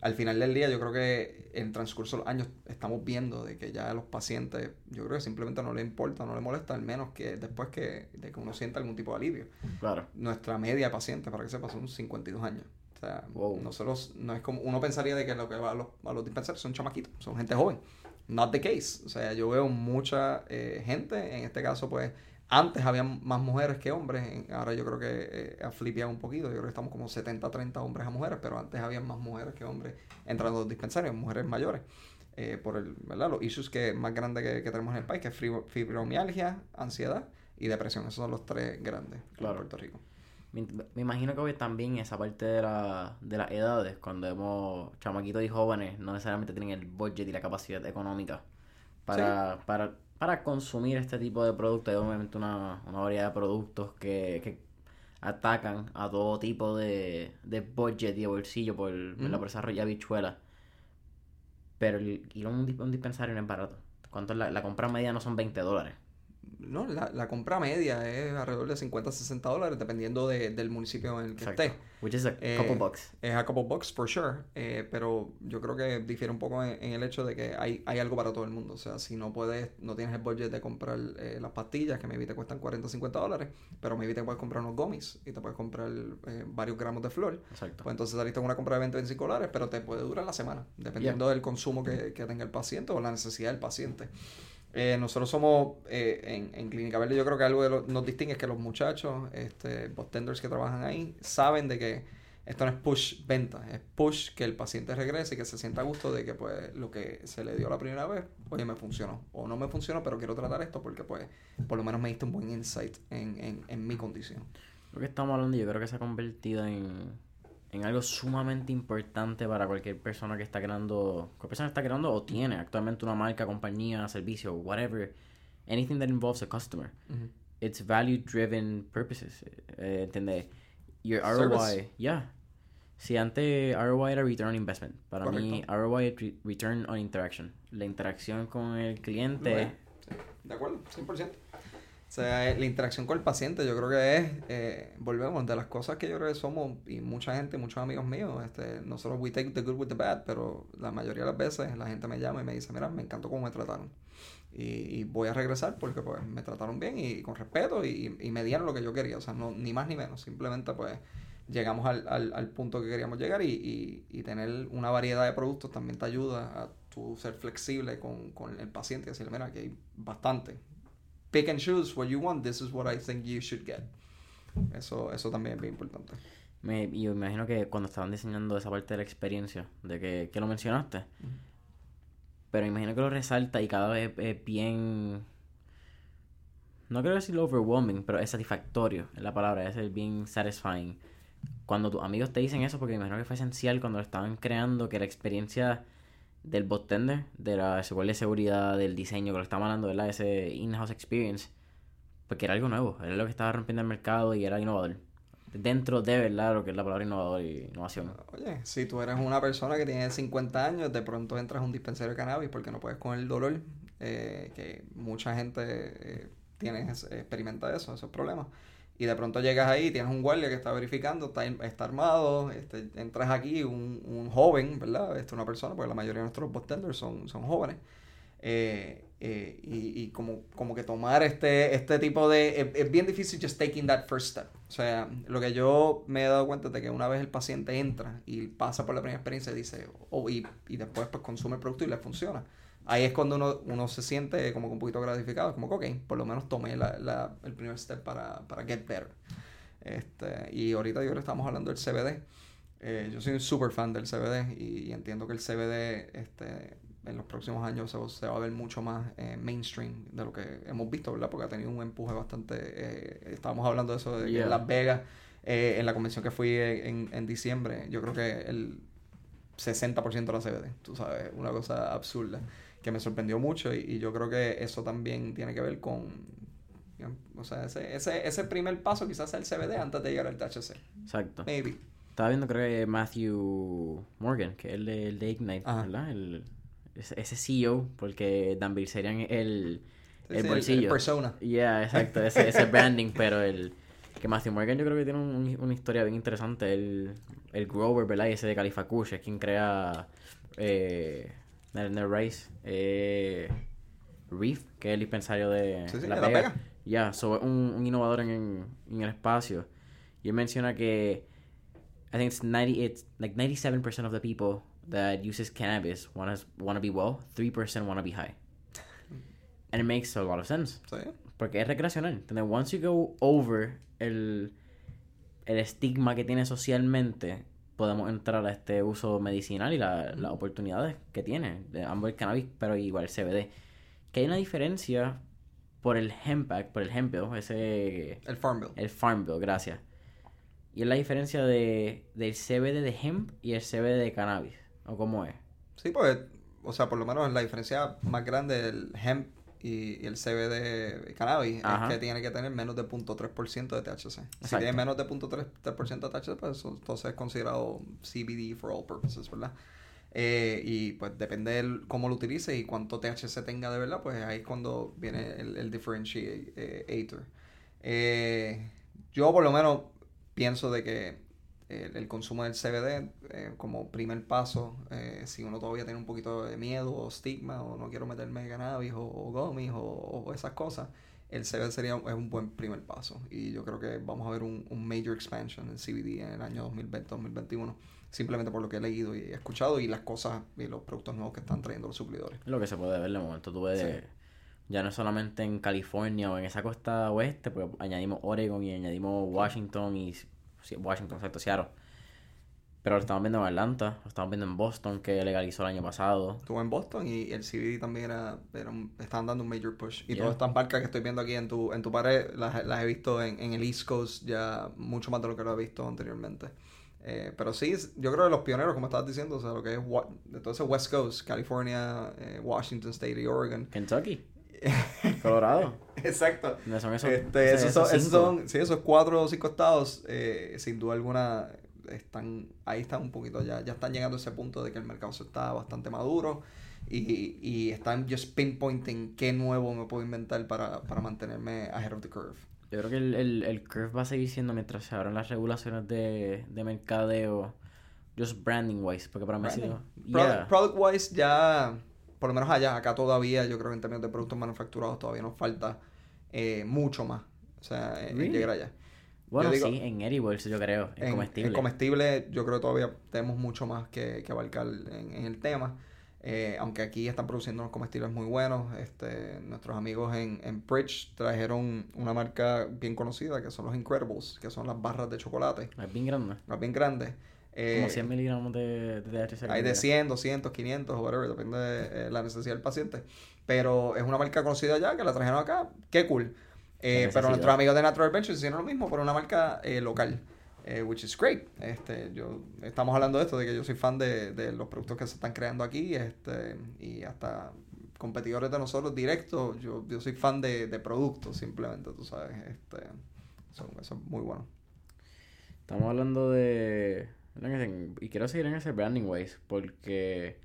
al final del día yo creo que en el transcurso de los años estamos viendo de que ya a los pacientes yo creo que simplemente no le importa, no le molesta, al menos que después que, de que uno sienta algún tipo de alivio. Claro. Nuestra media de pacientes, para que sepa, son 52 años. Sea, nosotros no es como uno pensaría de que lo que va a los, a los dispensarios son chamaquitos, son gente joven. Not the case. O sea, yo veo mucha eh, gente, en este caso pues antes había más mujeres que hombres, ahora yo creo que eh, ha flipeado un poquito, yo creo que estamos como 70-30 hombres a mujeres, pero antes había más mujeres que hombres entrando a los dispensarios, mujeres mayores, eh, por el, ¿verdad? los issues que más grandes que, tenemos en el país, que es fibromialgia, ansiedad y depresión, esos son los tres grandes en Puerto Rico. Me, imagino que hoy también esa parte de, la, de las edades, cuando vemos chamaquitos y jóvenes, no necesariamente tienen el budget y la capacidad económica para, para para consumir este tipo de productos. Hay obviamente una, una variedad de productos que, que, atacan a todo tipo de, de budget y de bolsillo por, la por esa bichuela. Pero el, ir a un, dispensario no es barato. ¿Cuánto la, la compra media no son 20 dólares? No, la, la, compra media es alrededor de 50 60 dólares, dependiendo de, del municipio en el que esté. Which is a eh, couple bucks. Es a couple bucks, for sure. Eh, pero yo creo que difiere un poco en, el hecho de que hay, hay algo para todo el mundo. O sea, si no puedes, no tienes el budget de comprar eh, las pastillas, que maybe te cuestan 40 50 dólares, pero maybe te puedes comprar unos gummies y te puedes comprar varios gramos de flor. Exacto. Pues entonces saliste con una compra de 20 25 dólares, pero te puede durar la semana, dependiendo del consumo que, que tenga el paciente o la necesidad del paciente. Eh, nosotros somos eh, en, en, Clínica Verde, yo creo que algo de lo, nos distingue es que los muchachos, este, tenders que trabajan ahí, saben de que esto no es push venta, es push que el paciente regrese y que se sienta a gusto de que pues lo que se le dio la primera vez, oye, me funcionó. O no me funcionó, pero quiero tratar esto porque pues por lo menos me diste un buen insight en, en, en mi condición. Lo que estamos hablando yo creo que se ha convertido en en algo sumamente importante para cualquier persona que está creando, cualquier persona está creando o tiene actualmente una marca, compañía, servicio, whatever, anything that involves a customer. It's value driven purposes. Eh, ¿Entendés? Your ROI, yeah. Si antes ROI era return on investment, para mí ROI es return on interaction. La interacción con el cliente. De acuerdo, 100%. O sea, la interacción con el paciente, yo creo que es, eh, volvemos, de las cosas que yo creo que somos, y mucha gente, muchos amigos míos, este, nosotros we take the good with the bad, pero la mayoría de las veces la gente me llama y me dice, mira, me encantó cómo me trataron. Y, voy a regresar porque pues me trataron bien y, con respeto y, y, me dieron lo que yo quería, o sea, no, ni más ni menos, simplemente pues llegamos al, al, al punto que queríamos llegar y, y, tener una variedad de productos también te ayuda a tu ser flexible con, con el paciente y decirle, mira, que hay bastante, pick and choose what you want, this is what I think you should get. Eso, eso también es bien importante. Me, y imagino que cuando estaban diseñando esa parte de la experiencia, de que, que lo mencionaste, pero imagino que lo resalta y cada vez es bien... No quiero decir overwhelming, pero es satisfactorio, es la palabra, es bien satisfying. Cuando tus amigos te dicen eso, porque imagino que fue esencial cuando lo estaban creando, que la experiencia del botender, de la seguridad, del diseño, que lo estamos hablando, ¿verdad? Ese in-house experience, porque era algo nuevo, era lo que estaba rompiendo el mercado y era innovador. Dentro de, ¿verdad? Lo que es la palabra innovador y innovación. Oye, si tú eres una persona que tiene 50 años, de pronto entras a un dispensario de cannabis porque no puedes con el dolor, eh, que mucha gente eh, tiene, experimenta eso, esos problemas y de pronto llegas ahí, tienes un guardia que está verificando, está, está armado, este, entras aquí, un, un joven, ¿verdad? Este, una persona, porque la mayoría de nuestros botenders son, son jóvenes. Eh, eh, y, y como, como que tomar este, este tipo de... Es, bien difícil just taking that first step. O sea, lo que yo me he dado cuenta de que una vez el paciente entra y pasa por la primera experiencia y dice, oh, y, y después pues consume el producto y le funciona ahí es cuando uno, uno se siente como un poquito gratificado, como que, ok, por lo menos tomé la, la, el primer step para, para get better. Este, y ahorita yo que estamos hablando del CBD. Eh, yo soy un super fan del CBD y, entiendo que el CBD este, en los próximos años se, va a ver mucho más eh, mainstream de lo que hemos visto, ¿verdad? Porque ha tenido un empuje bastante... Eh, estábamos hablando de eso de Las Vegas Eh, en la convención que fui en, en diciembre, yo creo que el 60% la CBD, tú sabes, una cosa absurda que me sorprendió mucho y, yo creo que eso también tiene que ver con, o sea, ese, ese, ese primer paso quizás sea el CBD antes de llegar al THC. Exacto. Maybe. Estaba viendo creo que Matthew Morgan, que es el de, el de Ignite, ¿verdad? El, ese CEO, porque Dan Bilzerian es el, el bolsillo. El, persona. Yeah, exacto, ese, ese branding, pero el que Matthew Morgan yo creo que tiene una historia bien interesante. El, el Grover, ¿verdad? Y ese de Califacush es quien crea eh, el Race. Eh, Reef, que es el dispensario de, la, Pega. Ya, yeah, un, un, innovador en, en, el espacio. Y él menciona que I think it's 90 it's like 97% of the people that uses cannabis want to want to be well, 3% want to be high. And it makes a lot of sense. Sí. Porque es recreacional. Entonces, once you go over el, el estigma que tiene socialmente, podemos entrar a este uso medicinal y las oportunidades que tiene de ambos el cannabis, pero igual el CBD. Que hay una diferencia por el hemp por el hemp ese... El Farm Bill. El Farm Bill, gracias. Y es la diferencia de, del CBD de hemp y el CBD de cannabis. ¿O cómo es? Sí, pues, o sea, por lo menos la diferencia más grande del hemp y, el CBD cannabis es que tiene que tener menos de 0.3% de THC. Si tiene menos de 0.3% de THC, pues entonces es considerado CBD for all purposes, ¿verdad? Eh, y pues depende de cómo lo utilices y cuánto THC tenga de verdad, pues ahí es cuando viene el, el differentiator. Eh, yo por lo menos pienso de que el, consumo del CBD eh, como primer paso, eh, si uno todavía tiene un poquito de miedo o estigma o no quiero meterme cannabis o, o gummies o, esas cosas, el CBD sería es un buen primer paso. Y yo creo que vamos a ver un, un major expansion en CBD en el año 2020-2021, simplemente por lo que he leído y he escuchado y las cosas y los productos nuevos que están trayendo los suplidores. Lo que se puede ver de momento, tú ves... Ya no solamente en California o en esa costa oeste, porque añadimos Oregon y añadimos Washington y Washington, exacto, Seattle. Pero lo estamos viendo en Atlanta, lo estamos viendo en Boston, que legalizó el año pasado. Estuvo en Boston y el CBD también era, estaban dando un major push. Y todas estas marcas que estoy viendo aquí en tu, en tu pared, las, las he visto en, en, el East Coast ya mucho más de lo que lo he visto anteriormente. Eh, pero sí, yo creo que los pioneros, como estabas diciendo, o sea, lo que es de todo ese West Coast, California, eh, Washington State y Oregon. Kentucky. Colorado. Exacto. Son esos, este, esos, son, sí, esos cuatro o cinco estados, eh, sin duda alguna, están ahí están un poquito ya, ya están llegando a ese punto de que el mercado está bastante maduro y, y están just pinpointing qué nuevo me puedo inventar para, para mantenerme ahead of the curve. Yo creo que el, el, el curve va a seguir siendo mientras se abran las regulaciones de, de mercadeo, just branding wise, porque para mí ha sido... product wise ya por lo menos allá, acá todavía, yo creo que en términos de productos manufacturados todavía nos falta eh, mucho más. O sea, llegar allá. Bueno, sí, en edibles yo creo, en, comestible. En comestible yo creo que todavía tenemos mucho más que, que abarcar en, el tema. Eh, aunque aquí están produciendo unos comestibles muy buenos. Este, nuestros amigos en, en Bridge trajeron una marca bien conocida que son los Incredibles, que son las barras de chocolate. Las bien grandes. Las bien grandes. Como 100 eh, miligramos de, de THC. Hay de 100, 200, 500, whatever, depende de eh, la necesidad del paciente. Pero es una marca conocida ya que la trajeron acá. Qué cool. Eh, pero nuestros amigos de Natural Ventures hicieron lo mismo por una marca local. which is great. Este, yo, estamos hablando de esto, de que yo soy fan de, de los productos que se están creando aquí este, y hasta competidores de nosotros directos. Yo, yo soy fan de, de productos simplemente, tú sabes. Este, eso es muy bueno. Estamos hablando de y quiero seguir en ese branding ways porque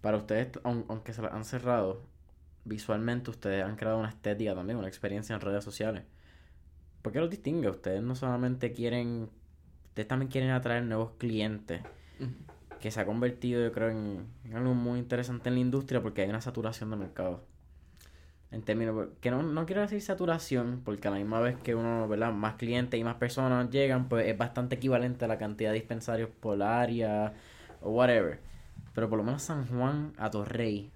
para ustedes, aunque se han cerrado, visualmente ustedes han creado una estética también, una experiencia en redes sociales. ¿Por qué los distingue? Ustedes no solamente quieren, ustedes también quieren atraer nuevos clientes, que se ha convertido yo creo en algo muy interesante en la industria porque hay una saturación de mercado en términos que no, no quiero decir saturación porque a la misma vez que uno verdad más clientes y más personas llegan pues es bastante equivalente a la cantidad de dispensarios por área o whatever. Pero por lo menos San Juan a Torrey.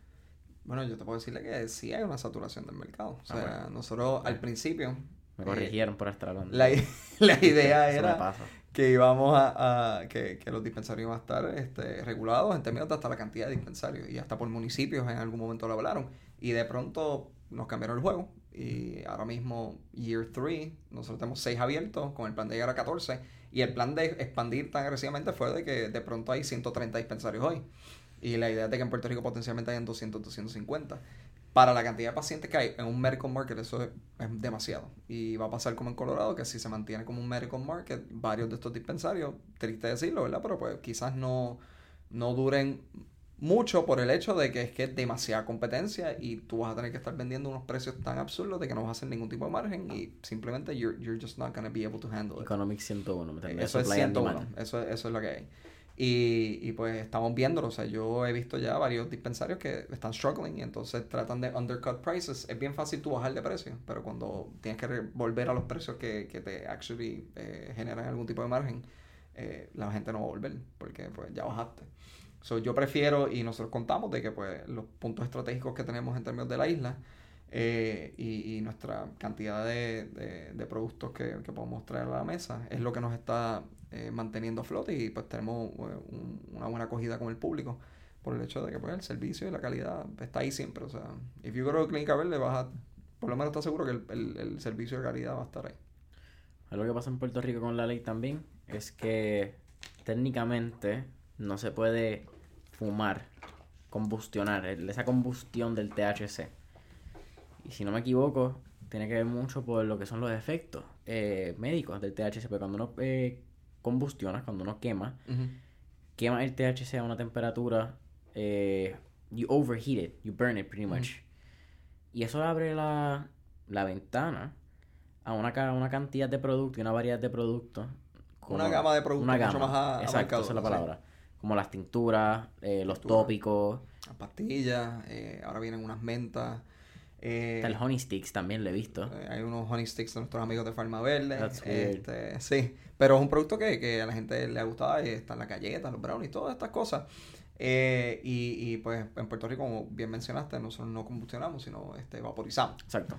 Bueno yo te puedo decirle que sí hay una saturación del mercado. O ah, sea nosotros al principio me corrigieron por estar hablando. la, la idea era que íbamos a, a que, que, los dispensarios iban a estar este, regulados en términos de hasta la cantidad de dispensarios y hasta por municipios en algún momento lo hablaron. Y de pronto nos cambiaron el juego y ahora mismo, year 3, nosotros tenemos 6 abiertos con el plan de llegar a 14 y el plan de expandir tan agresivamente fue de que de pronto hay 130 dispensarios hoy. Y la idea es de que en Puerto Rico potencialmente hayan 200, 250. Para la cantidad de pacientes que hay en un medical market, eso es, demasiado. Y va a pasar como en Colorado, que si se mantiene como un medical market, varios de estos dispensarios, triste decirlo, ¿verdad? Pero pues quizás no, no duren mucho por el hecho de que es que es demasiada competencia y tú vas a tener que estar vendiendo unos precios tan absurdos de que no vas a hacer ningún tipo de margen y simplemente you're, you're just not going to be able to handle it. Economics 101, Eso es 101, eso, eso es lo que hay. Y, y, pues estamos viéndolo, o sea, yo he visto ya varios dispensarios que están struggling y entonces tratan de undercut prices. Es bien fácil tú bajar de precio, pero cuando tienes que volver a los precios que, que te actually eh, generan algún tipo de margen, eh, la gente no va a volver porque pues ya bajaste. So, yo prefiero, y nosotros contamos de que pues los puntos estratégicos que tenemos en términos de la isla eh, y, y, nuestra cantidad de, de, productos que, que, podemos traer a la mesa es lo que nos está eh, manteniendo a flote y pues tenemos eh, una buena acogida con el público por el hecho de que pues, el servicio y la calidad está ahí siempre. O sea, if you go to Clínica Verde, vas a, por lo menos estás seguro que el, el, servicio de calidad va a estar ahí. Algo que pasa en Puerto Rico con la ley también es que técnicamente no se puede fumar, combustionar, esa combustión del THC. Y si no me equivoco, tiene que ver mucho por lo que son los efectos eh, médicos del THC. Pero cuando uno combustionas, cuando uno quema, quema el THC a una temperatura, eh, you overheat it, you burn it pretty much. Y eso abre la, la ventana a una, una cantidad de productos y una variedad de productos. una gama de productos una mucho más Exacto, esa es la palabra. Como las tinturas, eh, los tópicos. Las pastillas, eh, ahora vienen unas mentas. Eh, el Honey Sticks también lo he visto. Eh, hay unos Honey Sticks de nuestros amigos de Farma Verde. Este, sí, pero es un producto que, que, a la gente le ha gustado. Y están las galletas, los brownies, todas estas cosas. Eh, y, y, pues en Puerto Rico, como bien mencionaste, nosotros no combustionamos, sino este, vaporizamos. Exacto.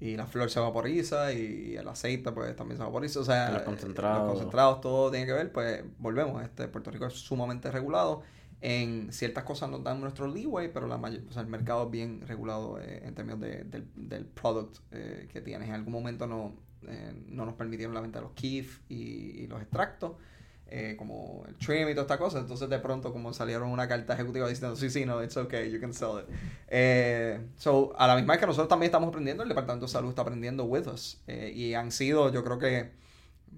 Y la flor se vaporiza y el aceite pues también se vaporiza. O sea, los concentrados. Los concentrados, todo tiene que ver. Pues volvemos. Este, Puerto Rico es sumamente regulado en ciertas cosas nos dan nuestro leeway, pero la mayor, o sea, el mercado es bien regulado eh, en términos de, del, del product eh, que tienes. En algún momento no, eh, no nos permitieron la venta de los KIF y, los extractos, como el trim y toda esta cosa. Entonces, de pronto, como salieron una carta ejecutiva diciendo, sí, sí, no, it's okay, you can sell it. so, a la misma vez que nosotros también estamos aprendiendo, el Departamento de Salud está aprendiendo with us. y han sido, yo creo que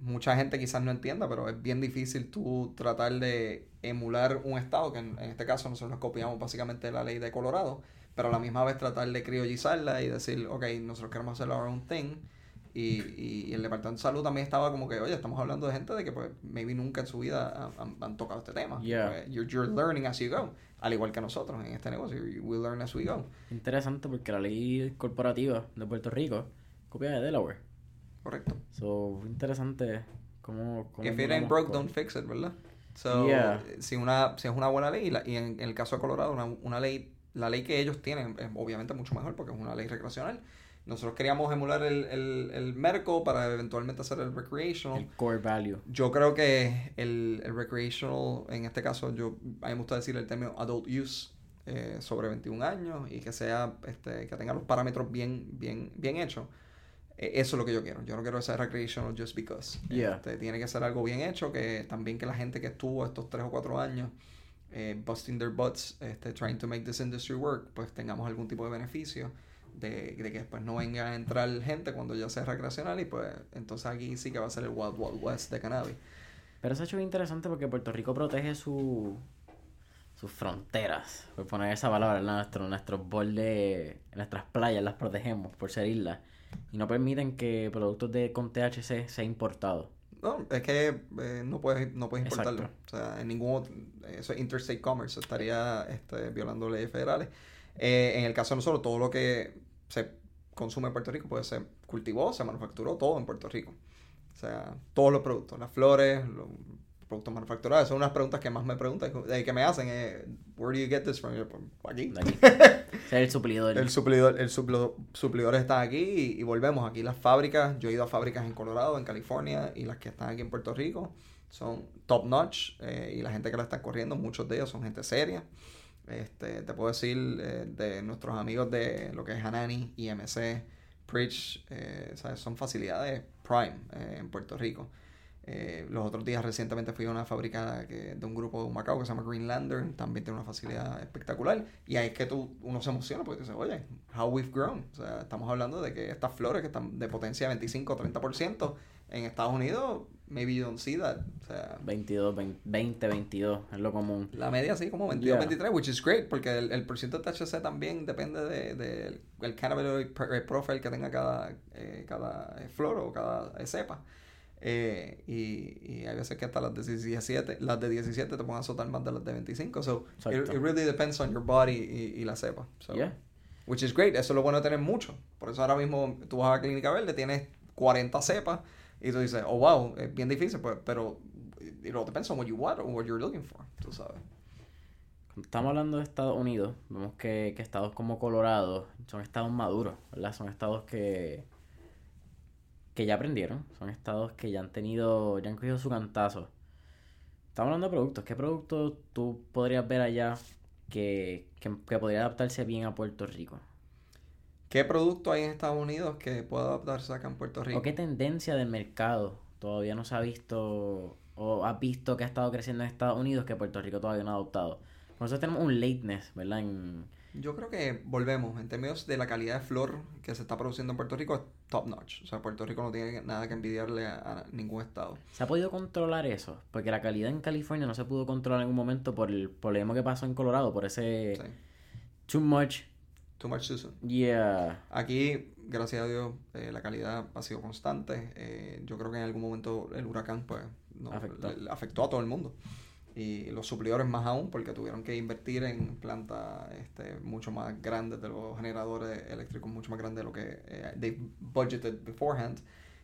mucha gente quizás no entienda, pero es bien difícil tú tratar de emular un estado, que en, este caso nosotros nos copiamos básicamente la ley de Colorado, pero a la misma vez tratar de criollizarla y decir, ok, nosotros queremos hacer our own thing. Y, y, el Departamento de Salud también estaba como que, oye, estamos hablando de gente de que pues maybe nunca en su vida han, tocado este tema. Pues, you're, you're, learning as you go. Al igual que nosotros en este negocio, we learn as we go. Interesante porque la ley corporativa de Puerto Rico copia de Delaware. Correcto. So, interesante cómo... cómo If it ain't broke, don't fix it, ¿verdad? So, si, una, si es una buena ley, y, en, el caso de Colorado, una, una, ley, la ley que ellos tienen es obviamente mucho mejor porque es una ley recreacional. Nosotros queríamos emular el, el, el Merco para eventualmente hacer el recreational. El core value. Yo creo que el, el recreational, en este caso, yo, a mí me gusta decir el término adult use, eh, sobre 21 años y que sea, este, que tenga los parámetros bien, bien, bien hechos. Eh, eso es lo que yo quiero. Yo no quiero ese recreational just because. Este, tiene que ser algo bien hecho, que también que la gente que estuvo estos tres o cuatro años eh, busting their butts, este, trying to make this industry work, pues tengamos algún tipo de beneficio de, de, que después no venga a entrar gente cuando ya sea recreacional y pues entonces aquí sí que va a ser el Wild Wild West de cannabis. Pero eso es hecho interesante porque Puerto Rico protege su sus fronteras, por poner esa palabra, Nuestro, nuestros bordes, nuestras playas las protegemos por ser islas y no permiten que productos de con THC sea importado. No, es que eh, no puedes no puedes importarlo. O sea, en ningún eso es interstate commerce, estaría este, violando leyes federales. Eh, en el caso de nosotros, todo lo que se consume en Puerto Rico puede ser cultivó, se manufacturó todo en Puerto Rico. O sea, todos los productos, las flores, los productos manufacturados. Son unas preguntas que más me preguntan, que me hacen, eh, where do you get this from? Pues, aquí. aquí. el suplidor. El suplidor, el suplidor, suplidores están aquí y, volvemos. Aquí las fábricas, yo he ido a fábricas en Colorado, en California y las que están aquí en Puerto Rico son top notch eh, y la gente que la está corriendo, muchos de ellos son gente seria. Este, te puedo decir de nuestros amigos de lo que es Hanani, IMC, Preach, eh, ¿sabes? son facilidades prime eh, en Puerto Rico. Eh, los otros días recientemente fui a una fábrica que, de un grupo de Macao que se llama Greenlander, también tiene una facilidad espectacular. Y ahí es que tú, uno se emociona porque dice, oye, how we've grown. O sea, estamos hablando de que estas flores que están de potencia de 25 o 30%, en Estados Unidos, maybe you don't see that. O sea, 22, 20, 22, es lo común. la media sí, como 22, 23, which is great, porque el, el por ciento de THC también depende del de, el cannabinoid pr- profile que tenga cada, eh, cada flor o cada cepa. Eh, y, y hay veces que hasta las de 17, las de 17 te pueden azotar más de las de 25. So, it really depends on your body y, y la cepa. So, Yeah. Which is great, eso es lo bueno de tener mucho. Por eso ahora mismo tú vas a la Clínica Verde, tienes 40 cepas y tú dices, oh wow, es bien difícil, pues, pero it all depends on what you want or what you're looking for, tú sabes. Estamos hablando de Estados Unidos, vemos que, que estados como Colorado son estados maduros, ¿verdad? Son estados que, que ya aprendieron, son estados que ya han tenido, ya han cogido su cantazo. Estamos hablando de productos. ¿Qué producto tú podrías ver allá que, que podría adaptarse bien a Puerto Rico? ¿Qué producto hay en Estados Unidos que pueda adaptarse acá en Puerto Rico? ¿O qué tendencia del mercado todavía no se ha visto o has visto que ha estado creciendo en Estados Unidos que Puerto Rico todavía no ha adoptado? Nosotros tenemos un lateness, ¿verdad? En, Yo creo que volvemos, en términos de la calidad de flor que se está produciendo en Puerto Rico, es top notch. O sea, Puerto Rico no tiene nada que envidiarle a, a ningún estado. ¿Se ha podido controlar eso? Porque la calidad en California no se pudo controlar en un momento por el problema que pasó en Colorado, por ese Sí. too much, Too much too soon. yeah. Aquí, gracias a Dios, eh, la calidad ha sido constante. Eh, yo creo que en algún momento el huracán pues no, Afectó. le- le afectó a todo el mundo. Y los suplidores más aún, porque tuvieron que invertir en plantas este, mucho más grandes de los generadores eléctricos, mucho más grandes de lo que eh, they budgeted beforehand.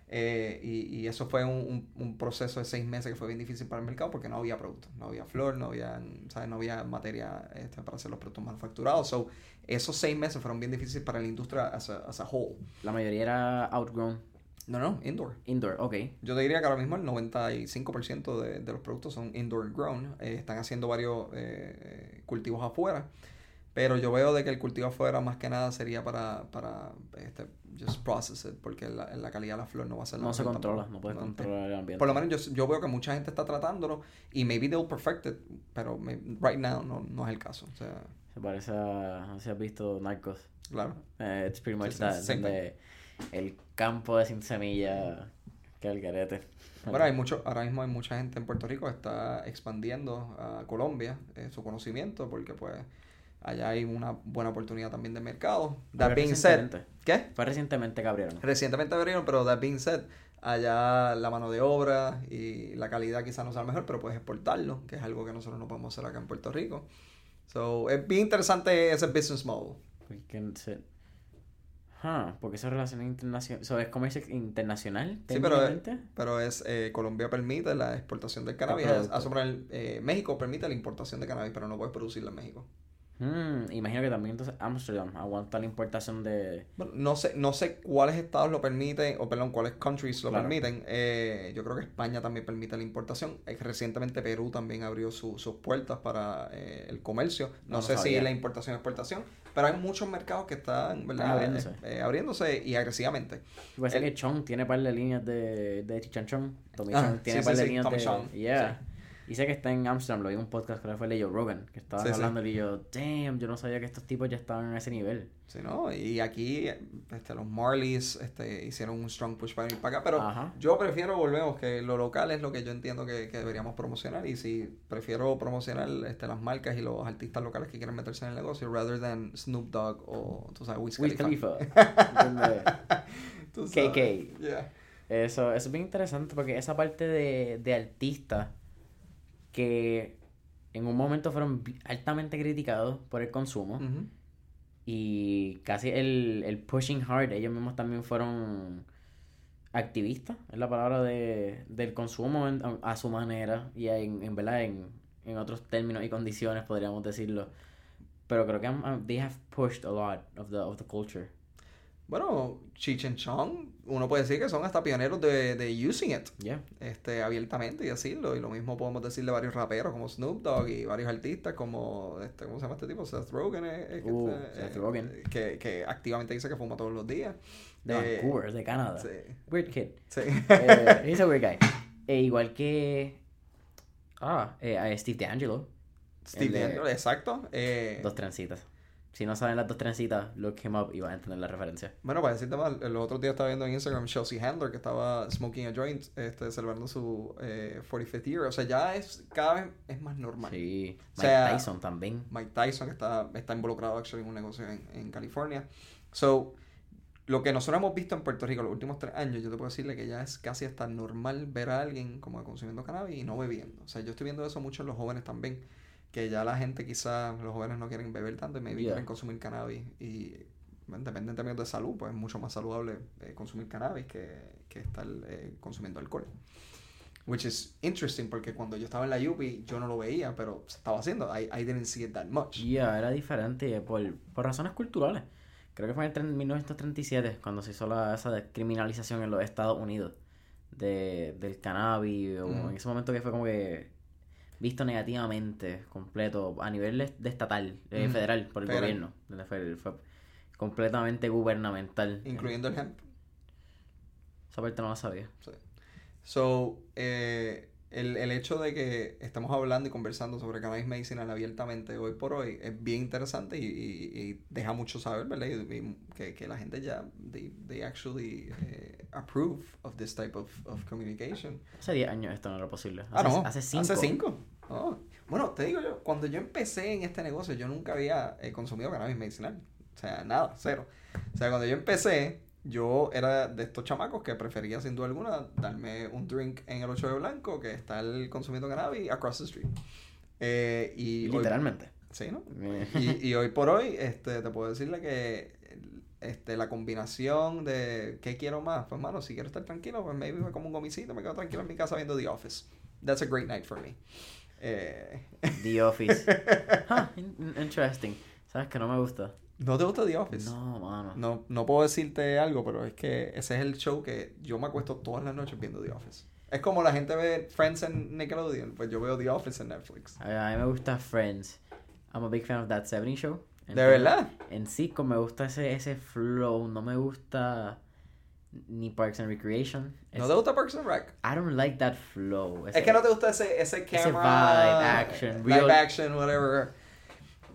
Eh, y, y eso fue un, un- un proceso de seis meses que fue bien difícil para el mercado porque no había productos, no había flor, no había, ¿sabes? No había materia este, para hacer los productos manufacturados. So, esos seis meses fueron bien difíciles para la industria as a, as a whole. La mayoría era outgrown No, no, indoor. indoor, ok. Yo te diría que ahora mismo el 95% de, de los productos son indoor grown. Eh, están haciendo varios eh, cultivos afuera. Pero yo veo de que el cultivo afuera más que nada sería para, para este, just process it, porque la, la calidad de la flor no va a ser la No se controla, tampoco. no puedes No, controlar el ambiente. Por lo menos yo, yo veo que mucha gente está tratándolo y maybe they'll perfect it, pero right now no, no es el caso. O sea, Se parece a, no sé si has visto Narcos. claro. Eh, it's pretty much Sí, that, el campo de sin semilla que el garete. Bueno, hay mucho, ahora mismo hay mucha gente en Puerto Rico que está expandiendo a Colombia eh, su conocimiento porque pues allá hay una buena oportunidad también de mercado. That being said. ¿qué? Fue recientemente que abrieron. Recientemente abrieron, pero that being said, allá la mano de obra y la calidad quizás no sea la mejor, pero puedes exportarlo, que es algo que nosotros no podemos hacer acá en Puerto Rico. So, es bien interesante ese business model. We can sit- Ah, porque eso es relaciones internacionales. ¿Eso es comercio internacional? Sí, pero, técnicamente? pero es eh, Colombia permite la exportación del cannabis. A, a eh, México permite la importación de cannabis, pero no puedes producirla en México. Hmm, imagino que también entonces Amsterdam aguanta la importación de... Bueno, no sé, no sé cuáles estados lo permiten, o perdón, cuáles countries lo Claro. permiten. Eh, yo creo que España también permite la importación. Eh, recientemente Perú también abrió su- sus puertas para eh, el comercio. No, No, no sé si sabía. la importación o exportación, pero hay muchos mercados que están, ¿verdad? abriéndose. Eh, eh, abriéndose y agresivamente. Parece El- que Chong tiene par de líneas de, de Chichanchón. Tommy Ah, Chong tiene sí, par sí, de sí, líneas Tommy de... Chong, Yeah. Y sé que está en Amsterdam, lo vi en un podcast que fue de Joe Rogan, que estaban Sí, sí. hablando y yo, damn, yo no sabía que estos tipos ya estaban a ese nivel. Sí, ¿no? Y aquí este, los Marlies este, hicieron un strong push para ir para acá, pero Ajá. yo prefiero, volvemos, que lo local es lo que yo entiendo que, que deberíamos promocionar y si prefiero promocionar este, las marcas y los artistas locales que quieren meterse en el negocio, rather than Snoop Dogg o, tú sabes, Wiz Khalifa. KK. Yeah. Eso, eso es bien interesante porque esa parte de, de artistas que en un momento fueron altamente criticados por el consumo y casi el, el pushing hard, ellos mismos también fueron activistas, es la palabra de, del consumo en- a, a su manera y en, en verdad en, en otros términos y condiciones podríamos decirlo. Pero creo que they have pushed a lot of the, of the culture. Bueno, Cheech and Chong, uno puede decir que son hasta pioneros de, de using it Yeah. este, abiertamente y decirlo. Y lo mismo podemos decir de varios raperos como Snoop Dogg y varios artistas como, este, ¿cómo se llama este tipo? Seth Rogen. eh, eh, que, Uh, este, Seth eh, Rogen. Que, que activamente dice que fuma todos los días. De Eh, Vancouver, de Canadá. Sí. Weird kid. Sí. Eh, he's a weird guy. E igual que. Ah, eh, a Steve D'Angelo. Steve el de- D'Angelo, exacto. Eh, Dos trencitas. Si no saben las dos trencitas, look him up y van a entender la referencia. Bueno, para decirte más, los otros días estaba viendo en Instagram Chelsea Handler que estaba smoking a joint, este, celebrando su eh, 45th year. O sea, ya es cada vez es más normal. Sí. O Mike sea, Tyson también. Mike Tyson está, está involucrado actually, en un negocio en, en California. So, lo que nosotros hemos visto en Puerto Rico los últimos tres años, yo te puedo decirle que ya es casi hasta normal ver a alguien como consumiendo cannabis y no bebiendo. O sea, yo estoy viendo eso mucho en los jóvenes también. Que ya la gente quizás, los jóvenes no quieren beber tanto y maybe Yeah. quieren consumir cannabis. Y independientemente de salud, pues es mucho más saludable eh, consumir cannabis que, que estar eh, consumiendo alcohol. Which is interesting porque cuando yo estaba en la UPI yo no lo veía, pero se estaba haciendo. I, I didn't see it that much. Yeah, era diferente por, por razones culturales. Creo que fue en el tre- 1937 cuando se hizo la, esa descriminalización en los Estados Unidos de, del cannabis. O Ujú. En ese momento que fue como que visto negativamente completo a nivel de, de estatal, eh, federal, por el Federal. gobierno. donde Fue, fue completamente gubernamental. Incluyendo el hemp. Esa parte no la sabía. Sí. So, eh, el, el hecho de que estemos hablando y conversando sobre cannabis medicinal abiertamente hoy por hoy es bien interesante y, y- y deja mucho saber, ¿verdad? Y, que, que la gente ya, they, they actually eh, approve of this type of, of communication. Hace 10 años esto no era posible. Hace, Ah, no. hace 5. Hace cinco. Oh. Bueno, te digo yo, cuando yo empecé en este negocio, yo nunca había eh, consumido cannabis medicinal. O sea, nada, cero. O sea, cuando yo empecé, yo era de estos chamacos que prefería sin duda alguna darme un drink en el 8 de blanco que estar consumiendo cannabis across the street. Eh, y hoy- Literalmente. sí, ¿no? Y, y hoy por hoy, este, te puedo decirle que este, la combinación de qué quiero más, pues mano, si quiero estar tranquilo, pues maybe me como un gomicito, me quedo tranquilo en mi casa viendo The Office. That's a great night for me. Eh, The Office. In- interesting. ¿Sabes que no me gusta? ¿No te gusta The Office? No, mano. No, no puedo decirte algo, pero es que ese es el show que yo me acuesto todas las noches viendo The Office. Es como la gente ve Friends en Nickelodeon, pues yo veo The Office en Netflix. A, a mí me gusta Friends. I'm a big fan of That 70 Show. ¿De verdad? En sí, como me gusta ese, ese flow. No me gusta ni Parks and Recreation. ¿No Es- te gusta Parks and Rec? I don't like that flow. Es que no te gusta ese, ese camera... vibe, action, Live real- action, whatever.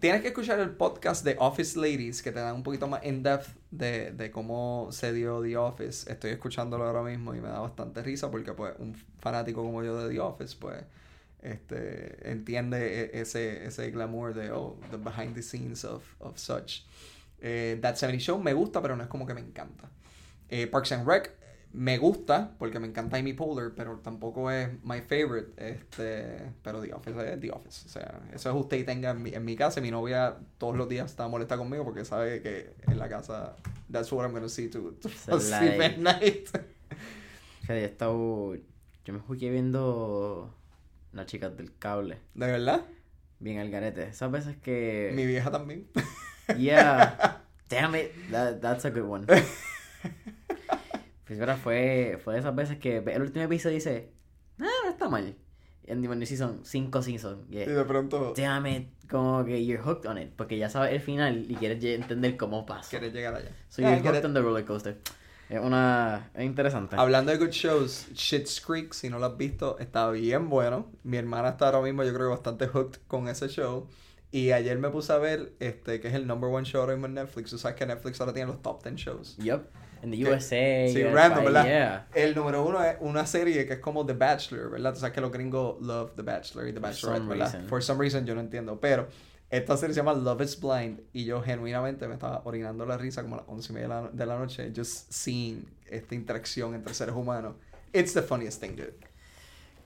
Tienes que escuchar el podcast de Office Ladies que te dan un poquito más in-depth de, de cómo se dio The Office. Estoy escuchándolo ahora mismo y me da bastante risa porque pues un fanático como yo de The Office pues este entiende e- ese, ese glamour de oh, the behind the scenes of, of such. Eh, That 70 Show me gusta pero no es como que me encanta. Eh, Parks and Rec me gusta porque me encanta Amy Poehler, pero tampoco es my favorite. Este, pero The Office es The Office. O sea, eso es usted y tenga en mi, en mi casa. Mi novia todos los días está molesta conmigo porque sabe que en la casa, that's what I'm gonna see to, to asleep de- at night. O sea, yo he estado- Yo me jugué viendo las chicas del cable. ¿De verdad? Bien al garete. Esas veces que. Mi vieja también. Yeah. Damn it. That, that's a good one. Ahora fue, fue de esas veces que el último episodio y dice, ah, no está mal. And when season 5 seasons. Y Yeah. de pronto Damn it. Como que you're hooked on it. Porque ya sabes el final y quieres entender cómo pasa. quieres llegar allá. So Yeah, you're hooked it. on the roller coaster. Es una... Es interesante. Hablando de good shows, Shit's Creek, si no lo has visto, está bien bueno. Mi hermana está ahora mismo, yo creo que bastante hooked con ese show. Y ayer me puse a ver, este, que es el number one show ahora mismo en Netflix. Tú sabes que Netflix ahora tiene los top 10 shows. Yup. In the Que- USA. Sí, random, ¿verdad? Yeah. El número uno es una serie que es como The Bachelor, ¿verdad? Tú sabes que los gringos love The Bachelor y The Bachelorette, ¿verdad? reason. For some reason yo no entiendo. Pero esta serie se llama Love is Blind y yo genuinamente me estaba orinando la risa como a las once y media de la, de la noche just seeing esta interacción entre seres humanos. It's the funniest thing, dude.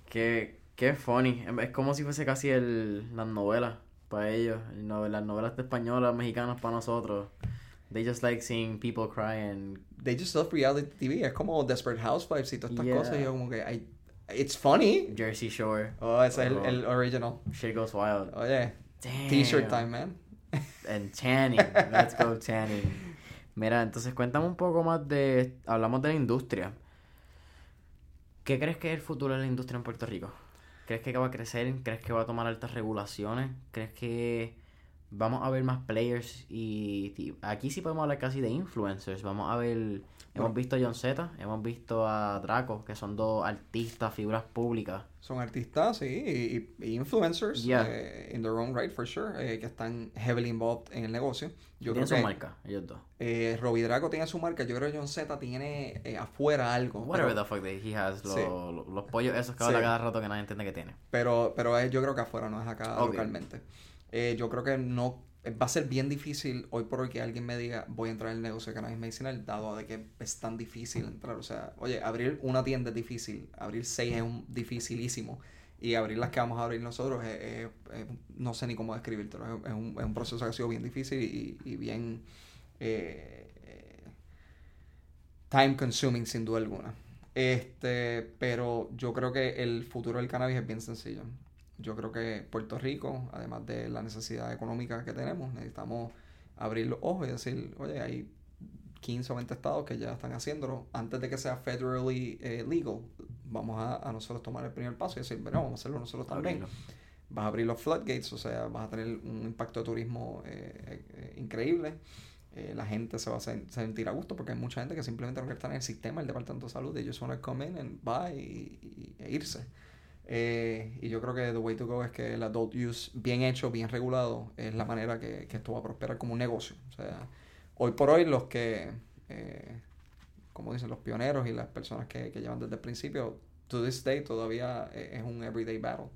Qué, qué funny. Es como si fuese casi el, las novelas para ellos. las novelas de españolas, mexicanas para nosotros. They just like seeing people cry and... They just love reality TV. Es como Desperate Housewives y todas estas Yeah. cosas. Y yo como que, I- it's funny. Jersey Shore. Oh, ese es el, el original. Shit goes wild. Oye, Damn. t-shirt time, man. And tanning. Let's go tanning. Mira, entonces cuéntame un poco más de... Hablamos de la industria. ¿Qué crees que es el futuro de la industria en Puerto Rico? ¿Crees que va a crecer? ¿Crees que va a tomar altas regulaciones? ¿Crees que vamos a ver más players? Y, aquí sí podemos hablar casi de influencers. Vamos a ver... Hemos visto a John Z, hemos visto a Draco, que son dos artistas, figuras públicas. Son artistas, sí, y, influencers, eh, in their own right, for sure, eh, que están heavily involved en el negocio. Yo creo su marca, ellos dos. Eh, Robbie Draco tiene su marca, yo creo que John Z tiene eh, afuera algo. Whatever the fuck he has, los pollos esos que habla cada rato que nadie entiende que tiene. Pero, pero yo creo que afuera, no es acá localmente. Yo creo que no va a ser bien difícil hoy por hoy que alguien me diga voy a entrar en el negocio de cannabis medicinal dado de que es tan difícil entrar. O sea, oye, abrir una tienda es difícil, abrir seis es un dificilísimo y abrir las que vamos a abrir nosotros es, no sé ni cómo describirlo, es, un, un proceso que ha sido bien difícil y, bien eh, time consuming sin duda alguna. Este, pero yo creo que el futuro del cannabis es bien sencillo yo creo que Puerto Rico, además de la necesidad económica que tenemos, necesitamos abrir los ojos y decir, oye, hay 15 o 20 estados que ya están haciéndolo. Antes de que sea federally eh, legal, vamos a, nosotros tomar el primer paso y decir, bueno, vamos a hacerlo nosotros también. Vas a abrir los floodgates, o sea, vas a tener un impacto de turismo eh, eh, increíble. la gente se va a sentir a gusto porque hay mucha gente que simplemente no quiere estar en el sistema del Departamento de Salud. Ellos van a come in and buy y, e irse. Eh, y yo creo que the way to go es que el adult use bien hecho, bien regulado, es la manera que, esto va a prosperar como un negocio. O sea, hoy por hoy los que, eh, como dicen, los pioneros y las personas que, llevan desde el principio, to this day todavía eh, es un everyday battle.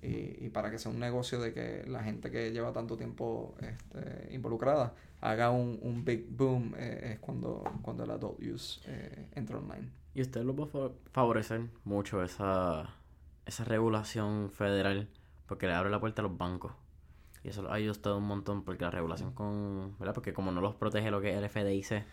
Y, para que sea un negocio de que la gente que lleva tanto tiempo este, involucrada haga un, un big boom es cuando, cuando el adult use entra online. ¿Y usted lo va a favorecer mucho esa esa regulación federal porque le abre la puerta a los bancos. Y eso lo ha ayudado un montón porque la regulación con... ¿Verdad? Porque como no los protege lo que es el FDIC.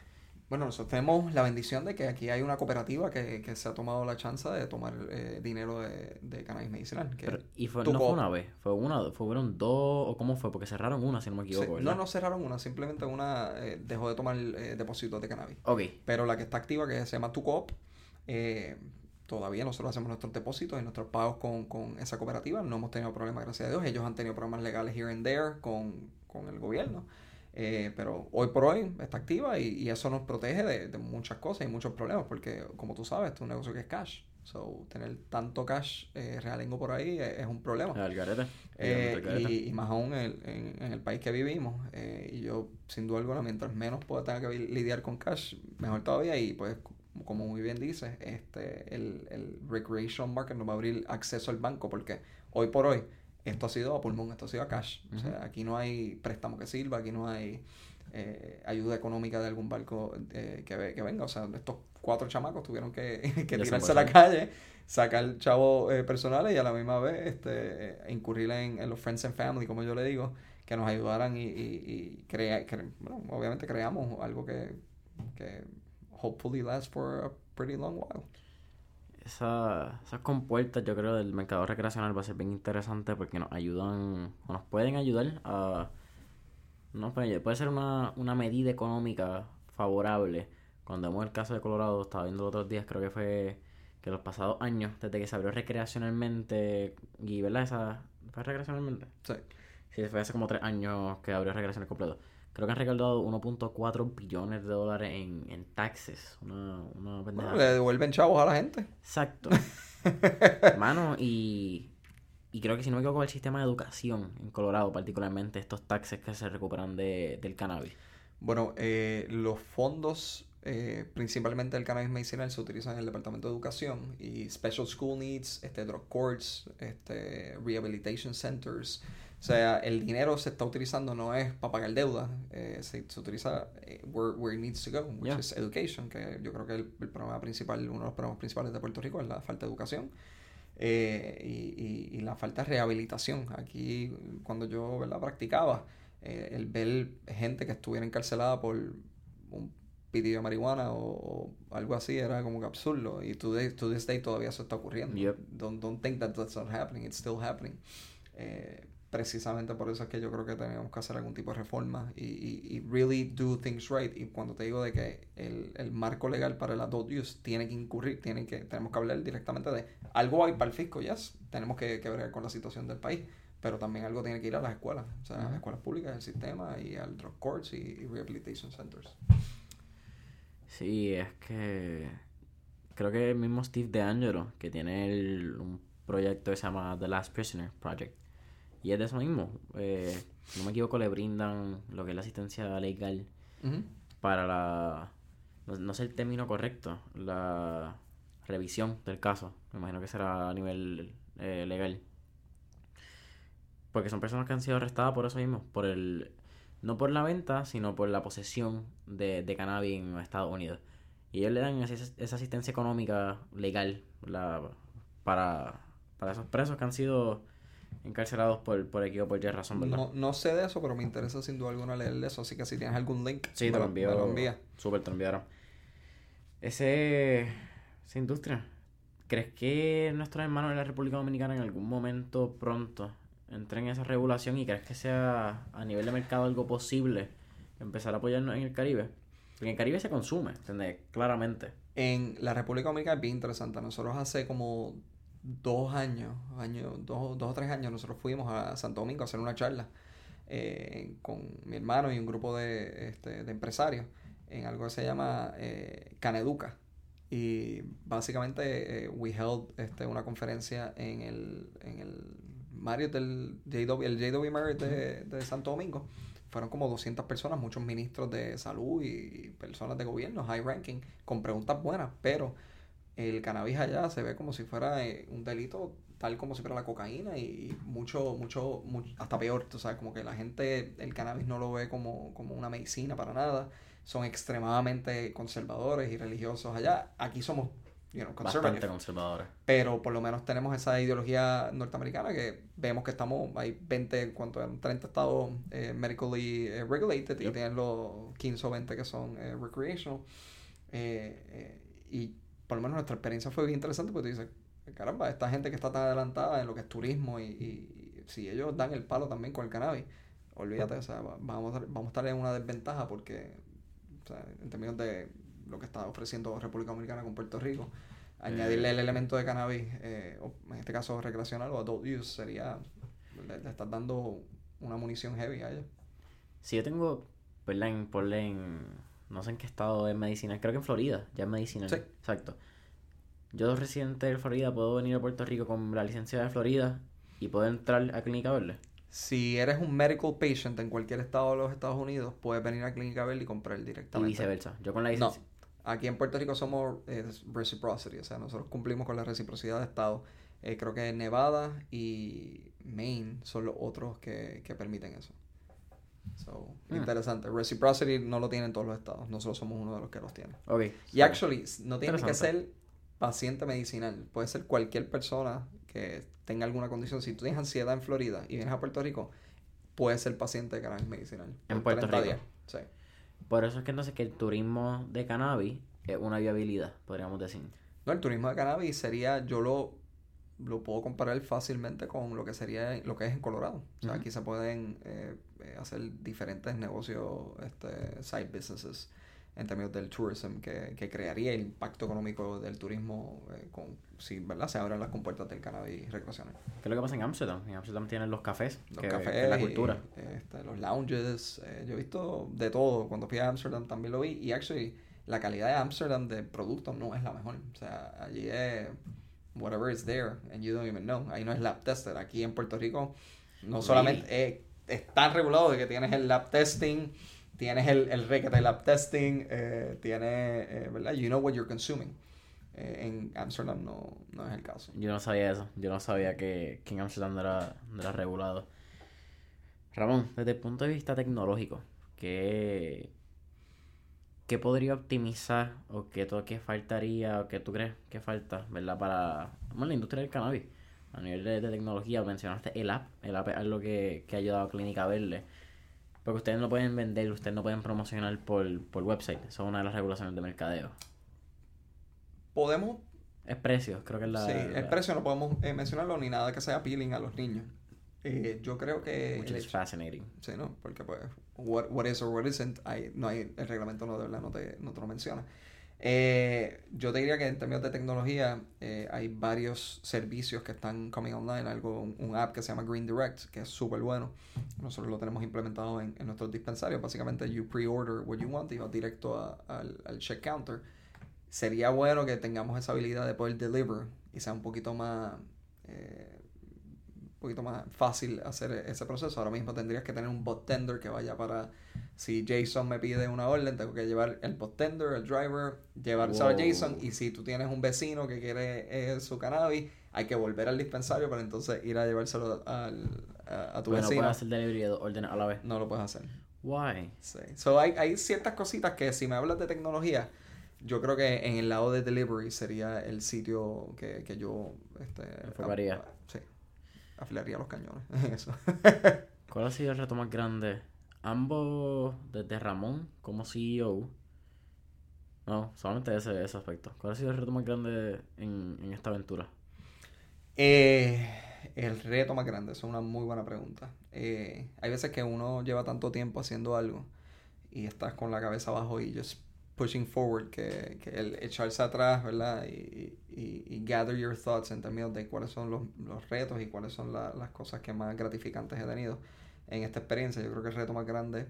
Bueno, nosotros tenemos la bendición de que aquí hay una cooperativa que, que se ha tomado la chance de tomar eh, dinero de, de, cannabis medicinal. ¿Y fue, no fue una vez? ¿Fue una? ¿Fueron dos? ¿O cómo fue? Porque cerraron una, si no me equivoco, No, no cerraron una. Simplemente una eh, dejó de tomar eh, depósitos de cannabis. Ok. Pero la que está activa, que se llama Tucoop, eh, todavía nosotros hacemos nuestros depósitos y nuestros pagos con, con esa cooperativa. No hemos tenido problemas, gracias a Dios. Ellos han tenido problemas legales here and there con, con el gobierno. Eh, pero hoy por hoy está activa y, y eso nos protege de, de, muchas cosas y muchos problemas porque, como tú sabes, es un negocio que es cash. So, tener tanto cash eh, realengo por ahí es, un problema. Eh, y, y, más aún en, en, en, el país que vivimos. Eh, y yo, sin duda alguna, mientras menos pueda tener que lidiar con cash, mejor todavía. Y pues como muy bien dice, este, el, el recreational market nos va a abrir acceso al banco porque hoy por hoy esto ha sido a pulmón, esto ha sido a cash. O sea, aquí no hay préstamo que sirva, aquí no hay eh, ayuda económica de algún banco eh, que, que, venga. O sea, estos cuatro chamacos tuvieron que, que tirarse a la calle, sacar chavos eh, personales y a la misma vez este, incurrir en, en, los friends and family, como yo le digo, que nos ayudaran y, y, y crea, bueno, obviamente creamos algo que, que hopefully last for a pretty long while. Esa, esas compuertas yo creo del mercado recreacional va a ser bien interesante porque nos ayudan, o nos pueden ayudar a... No, puede, puede ser una, una medida económica favorable. Cuando vemos el caso de Colorado, estaba viendo los otros días, creo que fue que los pasados años, desde que se abrió recreacionalmente, y ¿verdad? Esa, ¿Fue recreacionalmente? Sí. Sí, fue hace como tres años que abrió recreacional completo creo que han recaudado 1.4 billones de dólares en, en taxes. Una, una le devuelven chavos a la gente. Exacto. Hermano, y, y creo que si no me equivoco, el sistema de educación en Colorado, particularmente estos taxes que se recuperan de, del cannabis. Bueno, eh, los fondos eh, principalmente del cannabis medicinal se utilizan en el departamento de educación y special school needs, este, drug courts, este, rehabilitation centers. O sea, el dinero se está utilizando no es para pagar deuda, eh, se, se, utiliza eh, where, where, it needs to go, which is education, que yo creo que el, el, problema principal, uno de los problemas principales de Puerto Rico es la falta de educación eh, y, y, la falta de rehabilitación. Aquí, cuando yo ¿verdad? practicaba, eh, el ver gente que estuviera encarcelada por un pitido de marihuana o, algo así era como que absurdo y to, to this day todavía eso está ocurriendo. Don't, don't think that that's not happening, it's still happening. Eh, precisamente por eso es que yo creo que tenemos que hacer algún tipo de reforma y, y, y really do things right. Y cuando te digo de que el, el, marco legal para el adult use tiene que incurrir, tiene que, tenemos que hablar directamente de algo hay para el fisco, yes, tenemos que, que ver con la situación del país, pero también algo tiene que ir a las escuelas, o sea, a las escuelas públicas, el sistema y al drug courts y, y rehabilitation centers. Sí, es que creo que el mismo Steve DeAngelo, que tiene el, un proyecto que se llama The Last Prisoner Project, y es de eso mismo. Eh, no me equivoco, le brindan lo que es la asistencia legal para la. No, no sé el término correcto, la revisión del caso. Me imagino que será a nivel eh, legal. Porque son personas que han sido arrestadas por eso mismo, por el. No por la venta, sino por la posesión de, de cannabis en Estados Unidos. Y ellos le dan esa, esa asistencia económica legal la, para, para esos presos que han sido encarcelados por, por equipo por Jerry razón, ¿verdad? No, no sé de eso, pero me interesa sin duda alguna leer eso, así que si tienes algún link, Sí, me te lo me envío. lo envías. Súper, te lo enviaron. Ese, esa industria, ¿crees que nuestros hermanos de la República Dominicana en algún momento pronto entren en esa regulación y crees que sea a nivel de mercado algo posible empezar a apoyarnos en el Caribe? Porque en el Caribe se consume, ¿entendés? Claramente. En la República Dominicana es bien interesante. Nosotros hace como dos años, año, dos, dos o tres años, nosotros fuimos a Santo Domingo a hacer una charla eh, con mi hermano y un grupo de, este, de empresarios en algo que se llama eh, Caneduca. Y básicamente eh, we held este, una conferencia en el, en el Marriott del JW, el JW Marriott de, de Santo Domingo. Fueron como 200 personas, muchos ministros de salud y personas de gobierno, high ranking, con preguntas buenas, pero el cannabis allá se ve como si fuera eh, un delito tal como si fuera la cocaína y mucho, mucho, mucho hasta peor, tú sabes, como que la gente el cannabis no lo ve como, como una medicina para nada, son extremadamente conservadores y religiosos allá, aquí somos, you know, Bastante conservadores. pero por lo menos tenemos esa ideología norteamericana que vemos que estamos, hay 20, ¿cuánto eran? 30 estados eh, medically eh, regulated y tienen los 15 o 20 que son eh, recreational. Eh, eh, y por lo menos nuestra experiencia fue bien interesante porque tú dices, caramba, esta gente que está tan adelantada en lo que es turismo y, y- y si ellos dan el palo también con el cannabis, olvídate, o sea, va- vamos a, vamos a estar en una desventaja porque, o sea, en términos de lo que está ofreciendo República Dominicana con Puerto Rico, añadirle el elemento de cannabis, eh, o en este caso recreacional o adult use, sería, le, le estás dando una munición heavy a ellos. Si yo tengo, ¿verdad? En, ponle en, no sé en qué estado es medicinal, creo que en Florida, ya es medicinal. Sí. Exacto. Yo, residente de Florida, puedo venir a Puerto Rico con la licencia de Florida y puedo entrar a Clínica Verde. Si eres un medical patient en cualquier estado de los Estados Unidos, puedes venir a Clínica Verde y comprar Y directamente. viceversa. Yo con la No, licencia. aquí en Puerto Rico somos eh, reciprocity, o sea, nosotros cumplimos con la reciprocidad de estado. Eh, creo que Nevada y Maine son los otros que, que permiten eso. So, Hmm. interesante. Reciprocity no lo tienen todos los estados, nosotros somos uno de los que los tiene. Ok. Y actually, no tiene que ser paciente medicinal, puede ser cualquier persona que tenga alguna condición. Si tú tienes ansiedad en Florida y vienes a Puerto Rico, puedes ser paciente de cannabis medicinal. En Puerto 30 Rico. días. Sí. Por eso es que entonces que el turismo de cannabis es una viabilidad, podríamos decir. No, el turismo de cannabis sería, yo lo, lo puedo comparar fácilmente con lo que sería lo que es en Colorado. O sea, Ujú. aquí se pueden eh, eh, hacer diferentes negocios, este, side businesses en términos del tourism que, que crearía el impacto económico del turismo eh, con, si ¿verdad? se abren las compuertas del cannabis recreacional. ¿Qué es lo que pasa en Amsterdam? En Amsterdam tienen los cafés, Los que, cafés, que es la y, cultura. este, los lounges, eh, yo he visto de todo. Cuando fui a Amsterdam también lo vi. Y actually, la calidad de Amsterdam de productos no es la mejor. O sea, allí es whatever is there and you don't even know. Ahí no es lab tested. Aquí en Puerto Rico no Really? solamente eh, es tan regulado de que tienes el lab testing, tienes el, el requete lab testing, eh, tienes, eh, ¿verdad? You know what you're consuming. Eh, en Amsterdam no, no es el caso. Yo no sabía eso. Yo no sabía que, que en Amsterdam no era, no era regulado. Ramón, desde el punto de vista tecnológico, ¿qué, qué podría optimizar o qué, qué faltaría o qué tú crees que falta, ¿verdad? Para bueno, la industria del cannabis. A nivel de, de tecnología, mencionaste el app. El app es algo que, que ha ayudado a Clínica Verde. Porque ustedes no pueden vender, ustedes no pueden promocionar por, por website. Eso es una de las regulaciones de mercadeo. Podemos Es precios, creo que es la... sí, la- precio no podemos eh, mencionarlo ni nada que sea appealing a los niños. Eh, yo creo que... Which is fascinating. Sí, ¿no? Porque pues, what, what is or what isn't, hay, no hay, el reglamento no de verdad no te, no te lo menciona. Eh, yo te diría que en términos de tecnología eh, hay varios servicios que están coming online, algo, un, un app que se llama Green Direct, que es súper bueno. Nosotros lo tenemos implementado en, en nuestros dispensarios. Básicamente, you pre-order what you want y vas directo a- al, al check counter. Sería bueno que tengamos esa habilidad de poder deliver y sea un poquito más... eh, poquito más fácil hacer ese proceso. Ahora mismo tendrías que tener un bot tender que vaya para si Jason me pide una orden, tengo que llevar el bot tender, el driver, llevárselo a. Jason y si tú tienes un vecino que quiere eh, su cannabis, hay que volver al dispensario para entonces ir a llevárselo al, a, a tu Porque no vecino. puedes hacer delivery de órdenes a la vez. No lo puedes hacer. Why? Sí. So, hay, hay ciertas cositas que si me hablas de tecnología, yo creo que en el lado de delivery sería el sitio que, que yo este, Enfocaría. Afilaría los cañones en eso. ¿Cuál ha sido el reto más grande? Ambos, desde Ramón como CEO. No, solamente ese, ese aspecto. ¿Cuál ha sido el reto más grande en, en esta aventura? Eh, el reto más grande, eso es una muy buena pregunta. Eh, hay veces que uno lleva tanto tiempo haciendo algo y estás con la cabeza abajo y just pushing forward, que, que el echarse atrás, ¿verdad? Y, y, gather your thoughts en términos de cuáles son los, los retos y cuáles son la- las cosas que más gratificantes he tenido en esta experiencia. Yo creo que el reto más grande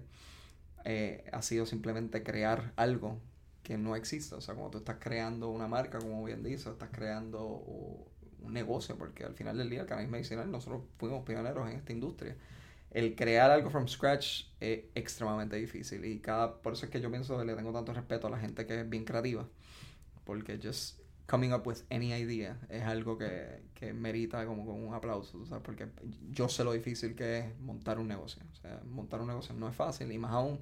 eh, ha sido simplemente crear algo que no existe. O sea, como tú estás creando una marca, como bien dices, estás creando un negocio, porque al final del día el cannabis medicinal nosotros fuimos pioneros en esta industria. El crear algo from scratch es extremadamente difícil y cada por eso es que yo pienso que le tengo tanto respeto a la gente que es bien creativa, porque just coming up with any idea es algo que, que merita como con un aplauso, sabes, porque yo sé lo difícil que es montar un negocio, o sea, montar un negocio no es fácil y más aún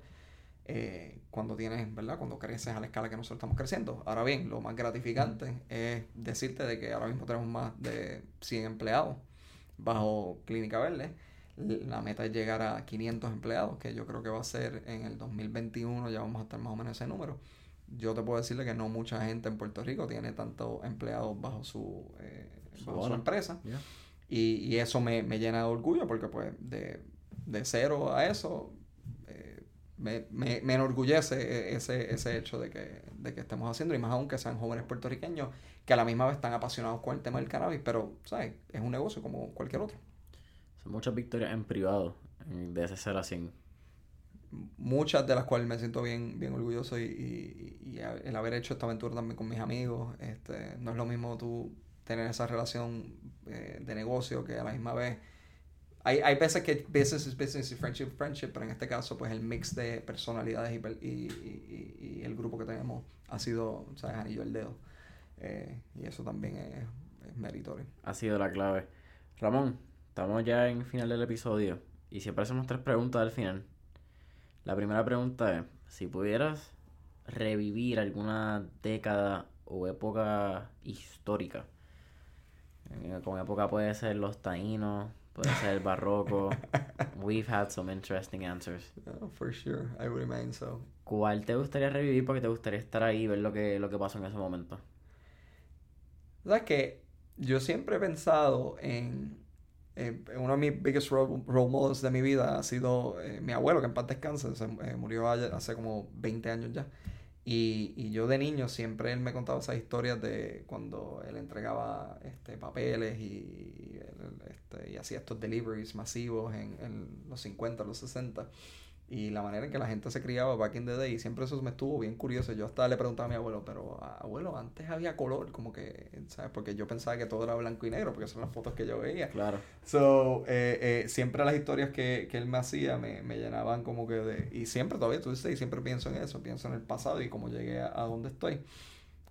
eh, cuando tienes, ¿verdad? Cuando creces a la escala que nosotros estamos creciendo. Ahora bien, lo más gratificante es decirte de que ahora mismo tenemos más de 100 empleados bajo Clínica Verde. La meta es llegar a 500 empleados, que yo creo que va a ser en el 2021, ya vamos a estar más o menos en ese número. Yo te puedo decirle que no mucha gente en Puerto Rico tiene tantos empleados bajo su, eh, bajo su empresa. Yeah. Y, y eso me, me llena de orgullo porque pues de, de cero a eso eh, me, me, me enorgullece e- ese, ese hecho de que, de que estemos haciendo y más aún que sean jóvenes puertorriqueños que a la misma vez están apasionados con el tema del cannabis, pero ¿sabes? es un negocio como cualquier otro. Son muchas victorias en privado, de ese 0 a 100. Muchas de las cuales me siento bien, bien orgulloso y, y- y a- el haber hecho esta aventura también con mis amigos. Este, no es lo mismo tú tener esa relación eh, de negocio que a la misma vez hay, hay veces que business is business y friendship is friendship, pero en este caso, pues el mix de personalidades y, y, y- y- el grupo que tenemos ha sido, ¿sabes? Anillo al dedo. Eh, y eso también es, es meritorio. Ha sido la clave. Ramón, estamos ya en final del episodio y siempre hacemos tres preguntas al final. La primera pregunta es, si pudieras revivir alguna década o época histórica, eh, con época puede ser los taínos, puede ser el barroco, we've had some interesting answers. No, for sure, I remain so. ¿Cuál te gustaría revivir porque te gustaría estar ahí y ver lo que, lo que pasó en ese momento? ¿Sabes que Yo siempre he pensado en, en uno de mis biggest role, role models de mi vida ha sido eh, mi abuelo, que en paz descanse, se, eh, murió ayer- hace como 20 años ya. Y, y yo de niño siempre él me contaba esas historias de cuando él entregaba este, papeles y, él, este, y hacía estos deliveries masivos en, en los 50, los 60. Y la manera en que la gente se criaba back in the day, siempre eso me estuvo bien curioso. Yo hasta le preguntaba a mi abuelo, pero "Ah, abuelo, antes había color, como que, ¿sabes? Porque yo pensaba que todo era blanco y negro, porque son las fotos que yo veía. Claro. So, eh, eh, siempre las historias que, que él me hacía me, me llenaban como que de... Y siempre todavía, tú dices, y siempre pienso en eso, pienso en el pasado y cómo llegué a, a donde estoy.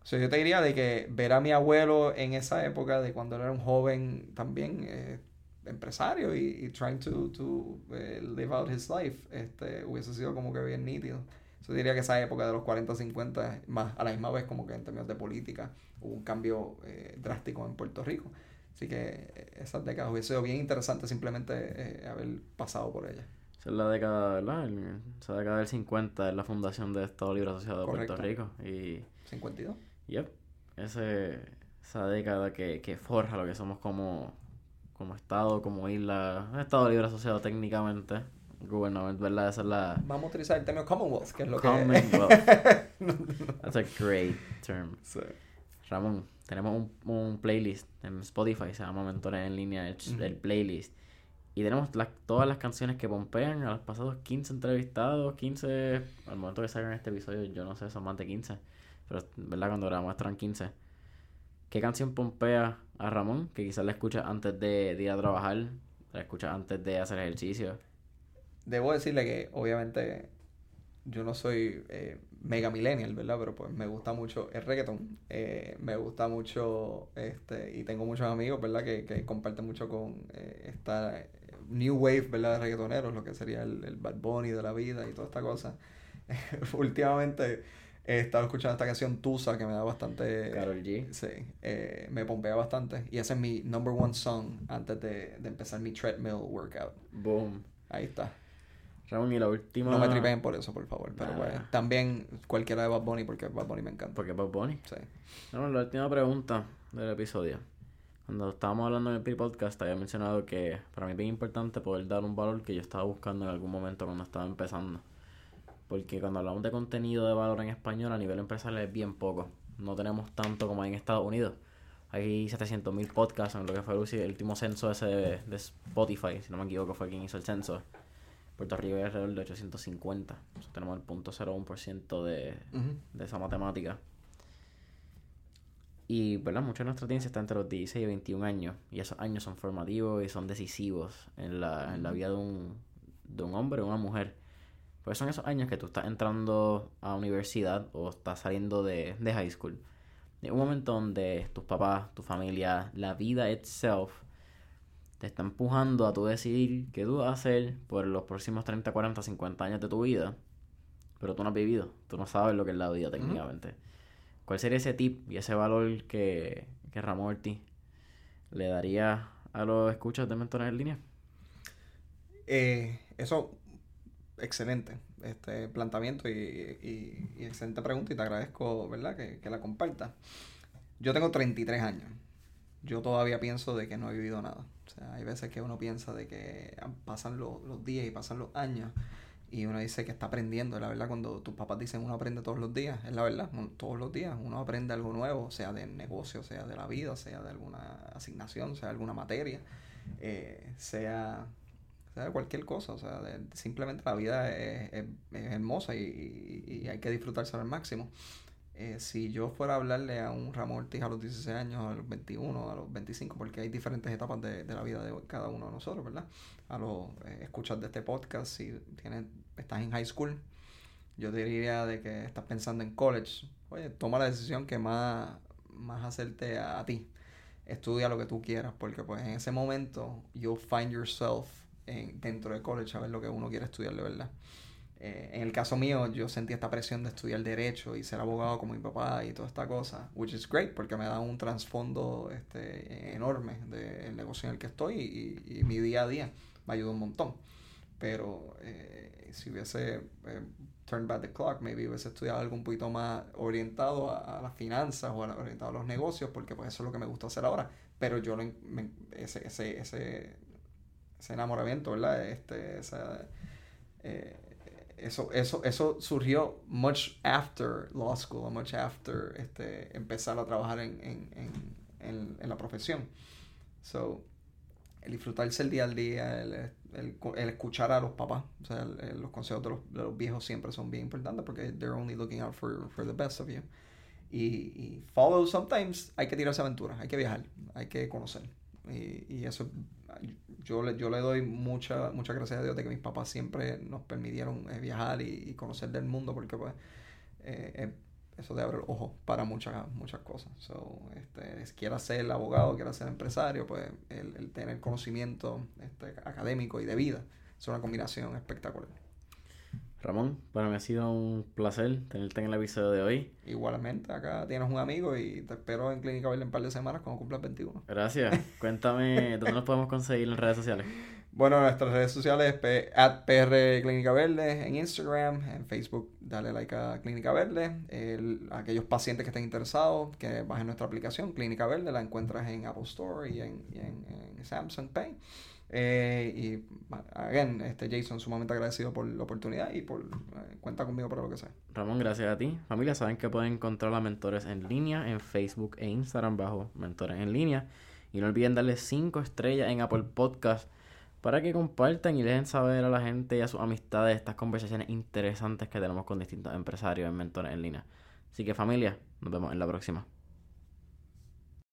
So, yo te diría de que ver a mi abuelo en esa época, de cuando él era un joven también eh, empresario y, y trying to, to eh, live out his life, este, hubiese sido como que bien nítido. Yo diría que esa época de los 40, 50, más a la misma vez como que en términos de política hubo un cambio eh, drástico en Puerto Rico. Así que eh, esas décadas hubiese sido bien interesante simplemente eh, haber pasado por ellas. Esa es la década, ¿verdad? Esa década del 50 es la fundación de Estado Libre Asociado de Puerto Correcto. Rico. Y, 52. yep, ese, esa década que, que forja lo que somos como, como estado, como isla, estado libre asociado técnicamente, gubernamental, ¿verdad? Esa es la... Vamos a utilizar el término Commonwealth, que es lo Commonwealth. que... That's a great term. Sí. Ramón, tenemos un, un playlist en Spotify, se llama Mentores en Línea, el, playlist. Y tenemos las- todas las canciones que pompean a los pasados 15 entrevistados, 15, al momento que salgan este episodio, yo no sé, son más de 15, pero verdad cuando grabamos estarán 15. ¿Qué canción pompea a Ramón? Que quizás la escuchas antes de, de ir a trabajar, la escuchas antes de hacer ejercicio. Debo decirle que, obviamente, yo no soy eh, mega millennial, ¿verdad? Pero pues me gusta mucho el reggaeton. eh, me gusta mucho, este, y tengo muchos amigos, ¿verdad? Que, que comparten mucho con eh, esta new wave, ¿verdad? De reggaetoneros, lo que sería el, el Bad Bunny de la vida y toda esta cosa. Últimamente he estado escuchando esta canción Tusa que me da bastante... Karol G. Sí, eh, me pompea bastante. Y ese es mi number one song antes de, de empezar mi treadmill workout. Boom. Ahí está. Ramón, y la última... No me tripeen por eso, por favor. Pero Nah. pues, también cualquiera de Bad Bunny, porque Bad Bunny me encanta. Porque Bad Bunny. Sí. Bueno, la última pregunta del episodio. Cuando estábamos hablando en el pre-podcast, había mencionado que para mí es bien importante poder dar un valor que yo estaba buscando en algún momento cuando estaba empezando. Porque cuando hablamos de contenido de valor en español a nivel empresarial es bien poco. No tenemos tanto como hay en Estados Unidos. Hay 700.000 podcasts en lo que fue el último censo ese de, de Spotify, si no me equivoco, fue quien hizo el censo. Puerto Rico hay alrededor de 850. O sea, tenemos el 0.01% de, Ujú. de esa matemática. Y, ¿verdad? Mucha de nuestra audiencia está entre los 16 y 21 años. Y esos años son formativos y son decisivos en la, en la vida de un, de un hombre o una mujer. Porque son esos años que tú estás entrando a universidad o estás saliendo de, de high school. Es un momento donde tus papás, tu familia, la vida itself te está empujando a tú decidir qué tú vas a hacer por los próximos 30, 40, 50 años de tu vida. Pero tú no has vivido, tú no sabes lo que es la vida técnicamente. ¿Cuál sería ese tip y ese valor que, que Ramón Ortiz le daría a los escuchas de Mentores en Línea? Eh, eso, excelente. Este planteamiento y, excelente pregunta. Y te agradezco, ¿verdad? Que, que la compartas. Yo tengo 33 años. Yo todavía pienso de que no he vivido nada. O sea, hay veces que uno piensa de que pasan los, los días y pasan los años y uno dice que está aprendiendo. La verdad, cuando tus papás dicen uno aprende todos los días, es la verdad. Todos los días uno aprende algo nuevo, sea del negocio, sea de la vida, sea de alguna asignación, sea de alguna materia, eh, sea, cualquier cosa. O sea, simplemente la vida es, es- es hermosa y, hay que disfrutársela al máximo. Eh, si yo fuera a hablarle a un Ramón Ortiz a los 16 años, a los 21, a los 25, porque hay diferentes etapas de, de la vida de cada uno de nosotros, ¿verdad? A los eh, escuchas de este podcast, si tienes, estás en high school, yo te diría de que estás pensando en college, oye, toma la decisión que más, más hacerte a, a ti. Estudia lo que tú quieras, porque pues en ese momento you'll find yourself en- dentro de college a ver lo que uno quiere estudiar de verdad. Eh, en el caso mío, yo sentí esta presión de estudiar derecho y ser abogado como mi papá y toda esta cosa, which is great porque me da un trasfondo este, enorme del negocio en el que estoy y, y mi día a día me ayuda un montón. Pero eh, si hubiese eh, turned back the clock, maybe hubiese estudiado algo un poquito más orientado a, a las finanzas o a orientado a los negocios, porque pues eso es lo que me gusta hacer ahora. Pero yo lo me- ese, ese, ese, ese enamoramiento, ¿verdad? Este, esa, eh, eso, eso, eso surgió much after law school, much after este, empezar a trabajar en, en, en, en, la profesión. So, el disfrutarse el día al día, el, el, el escuchar a los papás, o sea, el- los consejos de los, de los viejos siempre son bien importantes porque they're only looking out for, for the best of you. Y, y follow sometimes, hay que tirarse aventuras, hay que viajar, hay que conocer. Y, y eso, yo le, yo le doy mucha, muchas gracias a Dios de que mis papás siempre nos permitieron eh, viajar y, conocer del mundo porque pues eh, eh, eso te abre el ojo para muchas muchas cosas. So, este, si ser abogado, quieras ser empresario, pues el, el tener conocimiento este, académico y de vida es una combinación espectacular. Ramón, para mí ha sido un placer tenerte en el episodio de hoy. Igualmente, acá tienes un amigo y te espero en Clínica Verde en un par de semanas cuando cumplas 21. Gracias. Cuéntame, ¿dónde nos podemos conseguir en redes sociales? Bueno, nuestras redes sociales, at PR Clínica Verde en Instagram, en Facebook, dale like a Clínica Verde. aquellos pacientes que estén interesados, que bajen nuestra aplicación, Clínica Verde, la encuentras en Apple Store y en, Samsung Pay. Eh, y, again, este Jason, sumamente agradecido por la oportunidad y por eh, cuenta conmigo para lo que sea. Ramón, gracias a ti. Familia, saben que pueden encontrar a Mentores en línea en Facebook e Instagram bajo Mentores en línea. Y no olviden darle 5 estrellas en Apple Podcast para que compartan y dejen saber a la gente y a sus amistades estas conversaciones interesantes que tenemos con distintos empresarios en mentores en línea. Así que familia, nos vemos en la próxima.